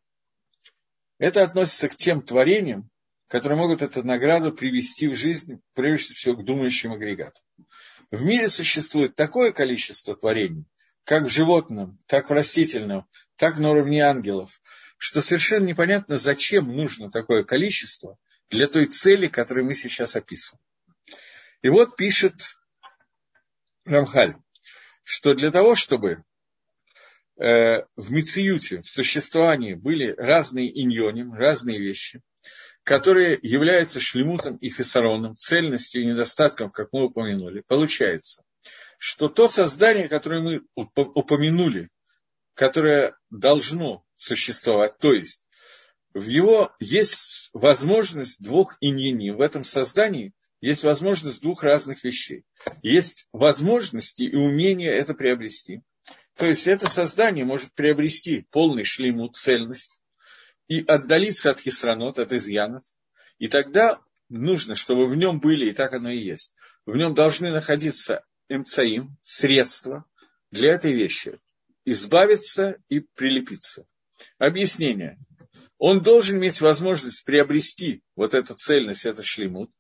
Это относится к тем творениям, которые могут эту награду привести в жизнь, прежде всего, к думающим агрегатам. В мире существует такое количество творений, как в животном, так в растительном, так на уровне ангелов, что совершенно непонятно, зачем нужно такое количество для той цели, которую мы сейчас описываем. И вот пишет Рамхаль, что для того, чтобы э, в Мициюте, в существовании были разные иньоним, разные вещи, которые являются шлемутом и фессароном, цельностью и недостатком, как мы упомянули, получается, что то создание, которое мы упомянули, которое должно существовать, то есть в его есть возможность двух иньини в этом создании – есть возможность двух разных вещей. Есть возможности и умение это приобрести. То есть это создание может приобрести полный шлему, цельность и отдалиться от хисранот, от изъянов. И тогда нужно, чтобы в нем были, и так оно и есть, в нем должны находиться МЦАИМ, средства для этой вещи. Избавиться и прилепиться. Объяснение. Он должен иметь возможность приобрести вот эту цельность, это шлемут.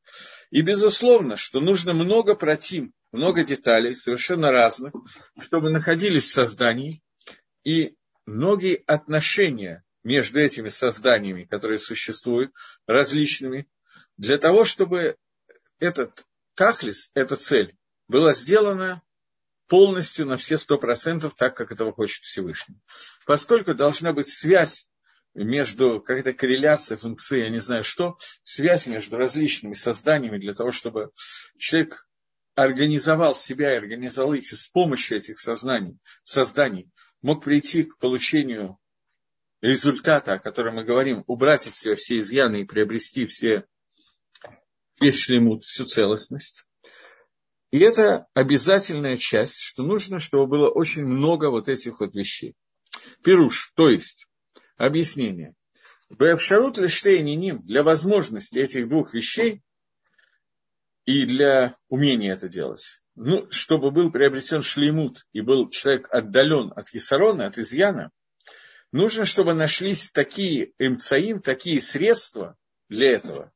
И, безусловно, что нужно много протим, много деталей, совершенно разных, чтобы находились в создании, и многие отношения между этими созданиями, которые существуют, различными, для того, чтобы этот тахлис, эта цель, была сделана полностью на все сто процентов так, как этого хочет Всевышний. Поскольку должна быть связь между, какая-то корреляция функции, я не знаю что, связь между различными созданиями для того, чтобы человек организовал себя и организовал их и с помощью этих сознаний, созданий мог прийти к получению результата, о котором мы говорим, убрать из себя все изъяны и приобрести все, весь шлемут, всю целостность. И это обязательная часть, что нужно, чтобы было очень много вот этих вот вещей. Пируш, то есть, объяснение. Бэвшарут лиштейниним для возможности этих двух вещей и для умения это делать. Ну, чтобы был приобретен шлеймут и был человек отдален от хисарона, от изъяна, нужно, чтобы нашлись такие эмцаим, такие средства для этого,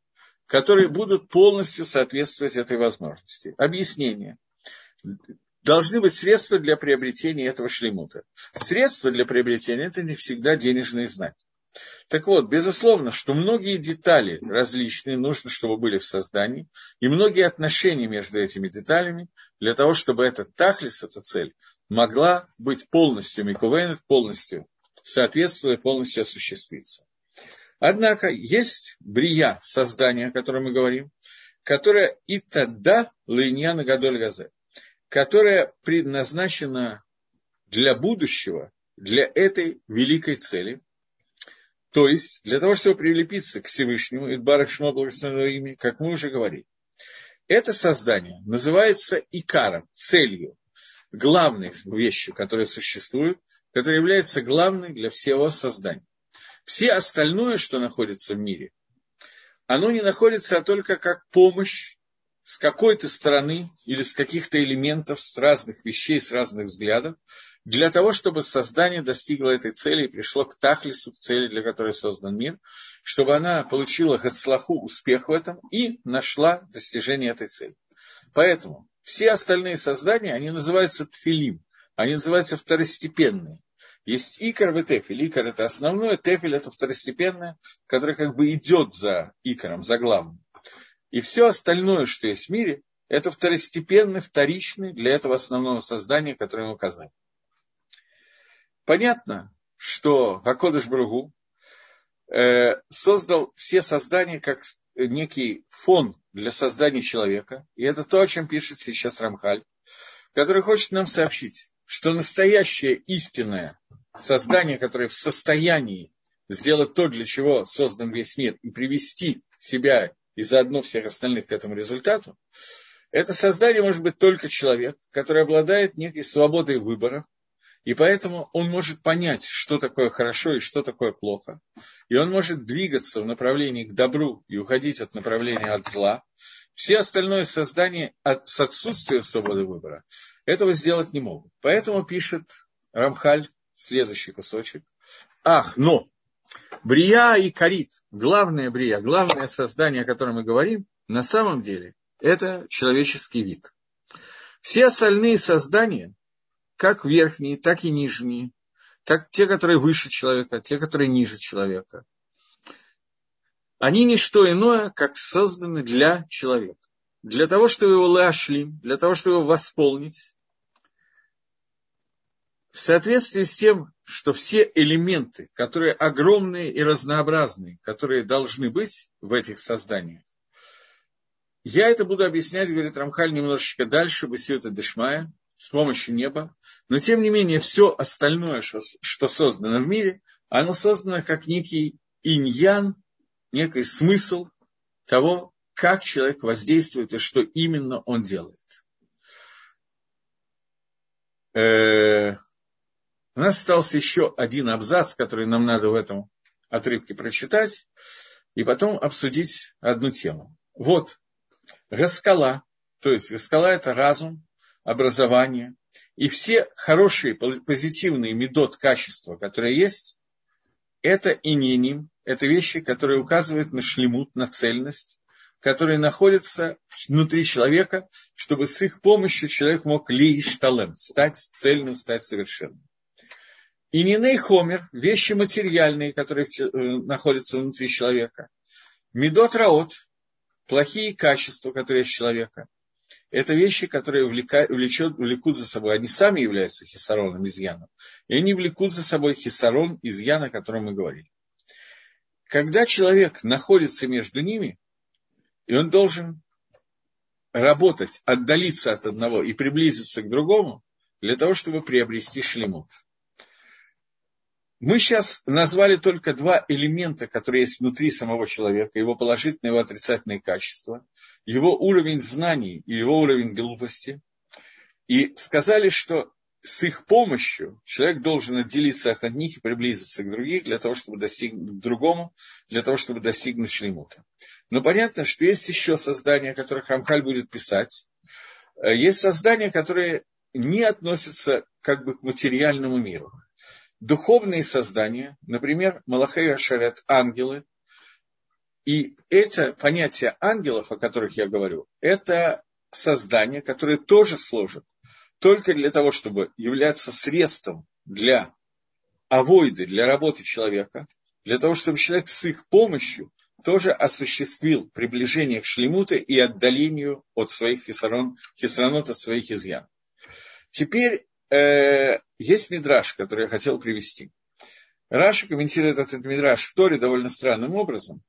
которые будут полностью соответствовать этой возможности. Объяснение. Должны быть средства для приобретения этого шлемута. Средства для приобретения – это не всегда денежные знаки. Так вот, безусловно, что многие детали различные нужно, чтобы были в создании, и многие отношения между этими деталями, для того, чтобы этот тахлис, эта цель, могла быть полностью микувенет, полностью соответствуя, полностью осуществиться. Однако есть брия, создание, о котором мы говорим, которое и тогда линьяна гадоль газе, которое предназначено для будущего, для этой великой цели, то есть для того, чтобы прилепиться к Всевышнему, Идбарах Шмо Благословенного имени, как мы уже говорили. Это создание называется икаром, целью, главной вещью, которая существует, которая является главной для всего создания. Все остальное, что находится в мире, оно не находится а только как помощь с какой-то стороны или с каких-то элементов, с разных вещей, с разных взглядов, для того, чтобы создание достигло этой цели и пришло к Тахлису, к цели, для которой создан мир, чтобы она получила гацлаху, успех в этом и нашла достижение этой цели. Поэтому все остальные создания, они называются тфилим, они называются второстепенные. Есть икор и тефель. Икор – это основное, тефель – это второстепенное, которое как бы идет за икором, за главным. И все остальное, что есть в мире, это второстепенный, вторичный для этого основного создания, которое мы указали. Понятно, что Хакодыш Бругу э, создал все создания как некий фон для создания человека. И это то, о чем пишет сейчас Рамхаль, который хочет нам сообщить, что настоящее истинное создание, которое в состоянии сделать то, для чего создан весь мир, и привести себя и заодно всех остальных к этому результату, это создание может быть только человек, который обладает некой свободой выбора, и поэтому он может понять, что такое хорошо и что такое плохо. И он может двигаться в направлении к добру и уходить от направления от зла. Все остальное создание от, с отсутствием свободы выбора этого сделать не могут. Поэтому пишет Рамхаль следующий кусочек. Ах, но Брия и Карит, главное Брия, главное создание, о котором мы говорим, на самом деле это человеческий вид. Все остальные создания, как верхние, так и нижние, так те, которые выше человека, те, которые ниже человека, они не что иное, как созданы для человека. Для того, чтобы его лашлим, для того, чтобы его восполнить, в соответствии с тем, что все элементы, которые огромные и разнообразные, которые должны быть в этих созданиях, я это буду объяснять, говорит Рамхаль, немножечко дальше, Бесиота Дешмая, с помощью неба. Но, тем не менее, все остальное, что, что создано в мире, оно создано как некий иньян, некий смысл того, как человек воздействует и что именно он делает. У нас остался еще один абзац, который нам надо в этом отрывке прочитать, и потом обсудить одну тему. Вот, Раскала, то есть Раскала – это разум, образование, и все хорошие, позитивные медот качества, которые есть, это ининим, – это вещи, которые указывают на шлемут, на цельность, которые находятся внутри человека, чтобы с их помощью человек мог ли шталем, стать цельным, стать совершенным. И ниней хомер, вещи материальные, которые э, находятся внутри человека. Медот раот, плохие качества, которые есть человека. Это вещи, которые влека, влечет, влекут за собой. Они сами являются хисароном, изъяном. И они влекут за собой хисарон, изъян, о котором мы говорили. Когда человек находится между ними, и он должен работать, отдалиться от одного и приблизиться к другому, для того, чтобы приобрести шлемут. Мы сейчас назвали только два элемента, которые есть внутри самого человека, его положительные, его отрицательные качества, его уровень знаний и его уровень глупости. И сказали, что с их помощью человек должен отделиться от одних и приблизиться к другим для того, чтобы достигнуть к другому, для того, чтобы достигнуть шлемута. Но понятно, что есть еще создания, о которых Хамкаль будет писать. Э, есть создания, которые не относятся как бы к материальному миру духовные создания, например, Малахей Ашарет, ангелы, и это понятие ангелов, о которых я говорю, это создания, которые тоже служат только для того, чтобы являться средством для авойды, для работы человека, для того, чтобы человек с их помощью тоже осуществил приближение к шлемуте и отдалению от своих хисарон, хисаронот, от своих изъян. Теперь э, есть мидраж, который я хотел привести. Раша комментирует этот мидраж в Торе довольно странным образом.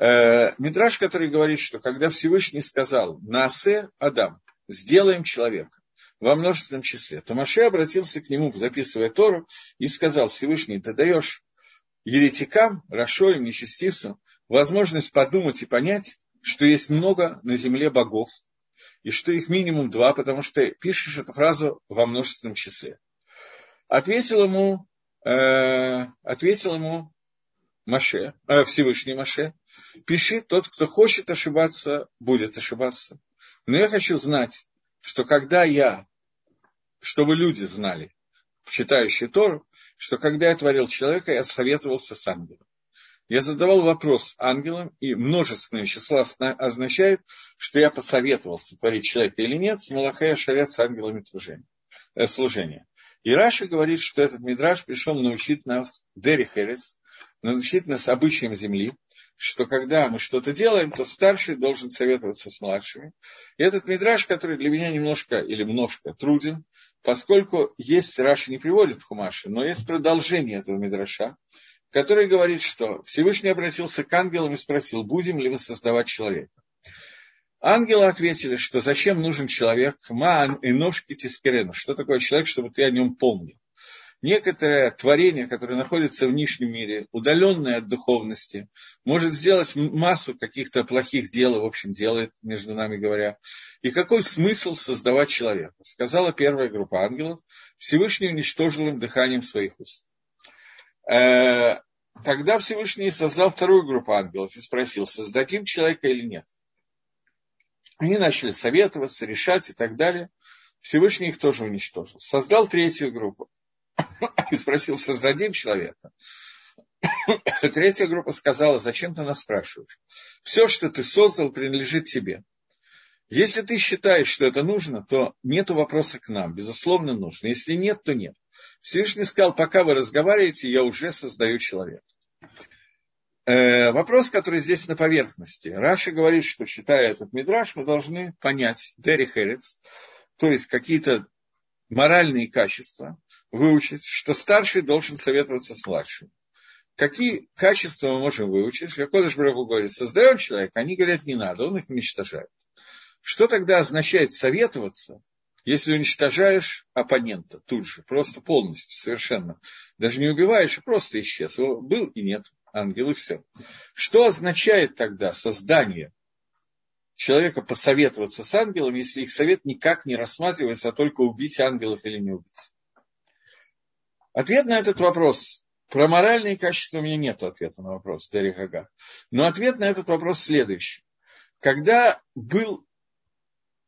Э, мидраж, который говорит, что когда Всевышний сказал «Наасе Адам», «Сделаем человека», во множественном числе, то Маше обратился к нему, записывая Тору, и сказал, Всевышний, ты даешь еретикам, Рашоим, нечестивцам возможность подумать и понять, что есть много на земле богов, и что их минимум два, потому что пишешь эту фразу во множественном числе. Ответил ему, э, ответил ему Маше, э, Всевышний Маше, пиши, тот, кто хочет ошибаться, будет ошибаться. Но я хочу знать, что когда я, чтобы люди знали, читающие Тору, что когда я творил человека, я советовался с ангелом. Я задавал вопрос ангелам, и множественное число означает, что я посоветовался творить человека или нет, с Малахая Шарят с ангелами э, служения. И Раши говорит, что этот мидраш пришел научить нас דרך ארץ, научить нас обычаям земли, что когда мы что-то делаем, то старший должен советоваться с младшими. И этот мидраш, который для меня немножко или немножко труден, поскольку есть, Раши не приводит Хумаше, но есть продолжение этого мидраша, который говорит, что Всевышний обратился к ангелам и спросил, будем ли мы создавать человека. Ангелы ответили, что зачем нужен человек, маан и ножки тискерену, что такое человек, чтобы ты о нем помнил. Некоторое творение, которое находится в нижнем мире, удаленное от духовности, может сделать массу каких-то плохих дел, в общем, делает, между нами говоря. И какой смысл создавать человека? Сказала первая группа ангелов, Всевышний уничтожил им дыханием своих уст. Э, Тогда Всевышний создал вторую группу ангелов и спросил, создадим человека или нет. Они начали советоваться, решать и так далее. Всевышний их тоже уничтожил. Создал третью группу и спросил, создадим человека. Третья группа сказала, зачем ты нас спрашиваешь? Все, что ты создал, принадлежит тебе. Если ты считаешь, что это нужно, то нет вопроса к нам. Безусловно, нужно. Если нет, то нет. Всевышний сказал, пока вы разговариваете, я уже создаю человека. Э, вопрос, который здесь на поверхности. Раша говорит, что считая этот мидраж, мы должны понять Дери Херец, то есть какие-то моральные качества, выучить, что старший должен советоваться с младшим. Какие качества мы можем выучить? Кодыш Браху говорит, создаем человека, они говорят, не надо, он их уничтожает. Что тогда означает советоваться, если уничтожаешь оппонента тут же, просто полностью, совершенно. Даже не убиваешь, а просто исчез. Был и нет, ангел и все. Что означает тогда создание человека посоветоваться с ангелом, если их совет никак не рассматривается, а только убить ангелов или не убить? Ответ на этот вопрос. Про моральные качества у меня нет ответа на вопрос, Дерри Хага. Но ответ на этот вопрос следующий. Когда был,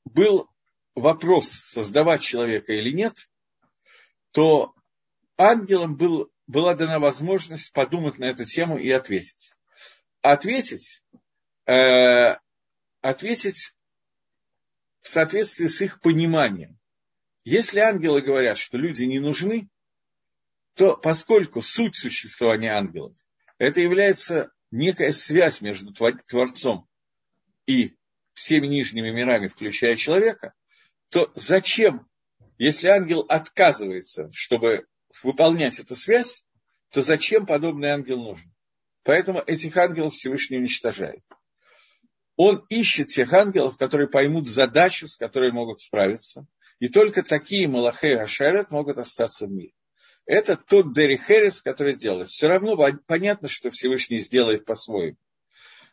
был вопрос, создавать человека или нет, то ангелам был была дана возможность подумать на эту тему и ответить. Ответить, э, ответить в соответствии с их пониманием. Если ангелы говорят, что люди не нужны, то поскольку суть существования ангелов, это является некая связь между Творцом и всеми нижними мирами, включая человека, то зачем, если ангел отказывается, чтобы выполнять эту связь, то зачем подобный ангел нужен? Поэтому этих ангелов Всевышний уничтожает. Он ищет тех ангелов, которые поймут задачу, с которой могут справиться. И только такие Малахей Ашерет могут остаться в мире. Это тот Дерри Херес, который делает. Все равно понятно, что Всевышний сделает по-своему.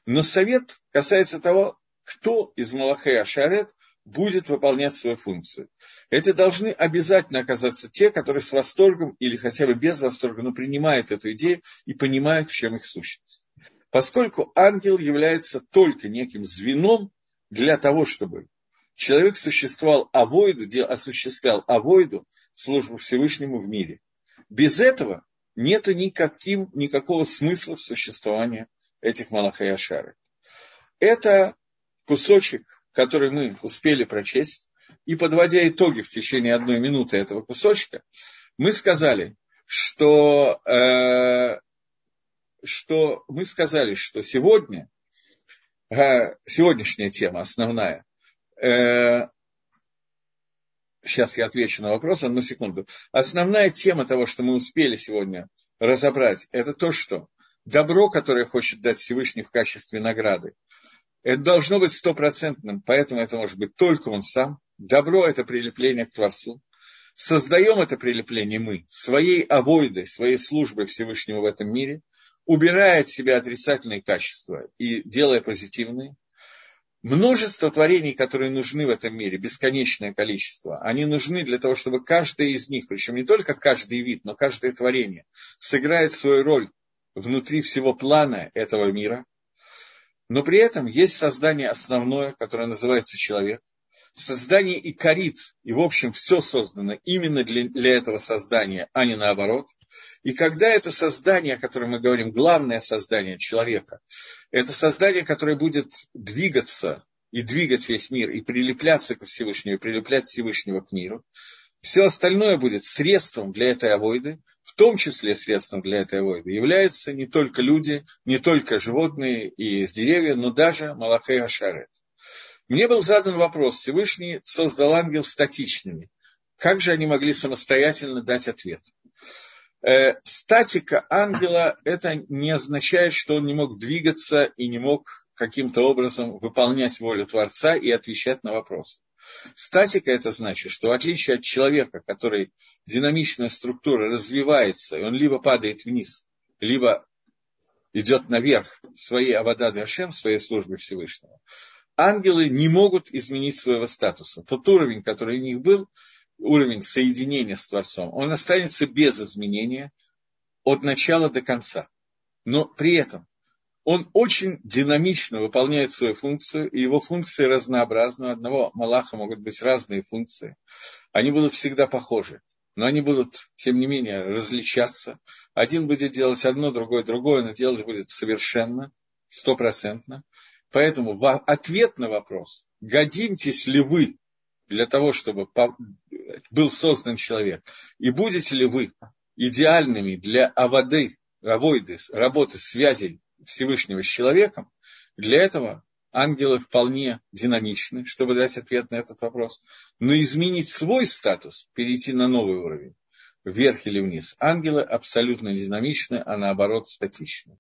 Но совет касается того, кто из Малахей Ашарет будет выполнять свою функцию. Эти должны обязательно оказаться те, которые с восторгом или хотя бы без восторга, но принимают эту идею и понимают, в чем их сущность. Поскольку ангел является только неким звеном для того, чтобы человек существовал авойду, осуществлял авойду, службу Всевышнему в мире. Без этого нет никаким, никакого смысла в существовании этих Малахай Ашары. Это кусочек который мы успели прочесть, и подводя итоги в течение одной минуты этого кусочка, мы сказали, что, э, что мы сказали, что сегодня, э, сегодняшняя тема основная, э, сейчас я отвечу на вопрос, одну секунду. Основная тема того, что мы успели сегодня разобрать, это то, что добро, которое хочет дать Всевышний в качестве награды, это должно быть стопроцентным, поэтому это может быть только он сам. Добро – это прилепление к Творцу. Создаем это прилепление мы своей авойдой, своей службой Всевышнего в этом мире, убирая от себя отрицательные качества и делая позитивные. Множество творений, которые нужны в этом мире, бесконечное количество, они нужны для того, чтобы каждое из них, причем не только каждый вид, но каждое творение, сыграет свою роль внутри всего плана этого мира – но при этом есть создание основное, которое называется человек. Создание и корит, и в общем все создано именно для, для этого создания, а не наоборот. И когда это создание, о котором мы говорим, главное создание человека, это создание, которое будет двигаться и двигать весь мир, и прилепляться ко Всевышнему, и прилеплять Всевышнего к миру, все остальное будет средством для этой авойды, в том числе средством для этой авойды, являются не только люди, не только животные и деревья, но даже Малахей Ашарет. Мне был задан вопрос, Всевышний создал ангел статичными. Как же они могли самостоятельно дать ответ? Э, статика ангела это не означает, что он не мог двигаться и не мог каким-то образом выполнять волю Творца и отвечать на вопросы. Статика это значит, что в отличие от человека, который динамичная структура развивается, и он либо падает вниз, либо идет наверх своей Авада Дашем, своей службы Всевышнего, ангелы не могут изменить своего статуса. Тот уровень, который у них был, уровень соединения с Творцом, он останется без изменения от начала до конца. Но при этом он очень динамично выполняет свою функцию, и его функции разнообразны. У одного Малаха могут быть разные функции. Они будут всегда похожи, но они будут, тем не менее, различаться. Один будет делать одно, другой другое, но делать будет совершенно, стопроцентно. Поэтому ответ на вопрос, годитесь ли вы для того, чтобы был создан человек, и будете ли вы идеальными для аводы, авойды, работы, связей Всевышнего с человеком, для этого ангелы вполне динамичны, чтобы дать ответ на этот вопрос. Но изменить свой статус, перейти на новый уровень, вверх или вниз, ангелы абсолютно динамичны, а наоборот статичны.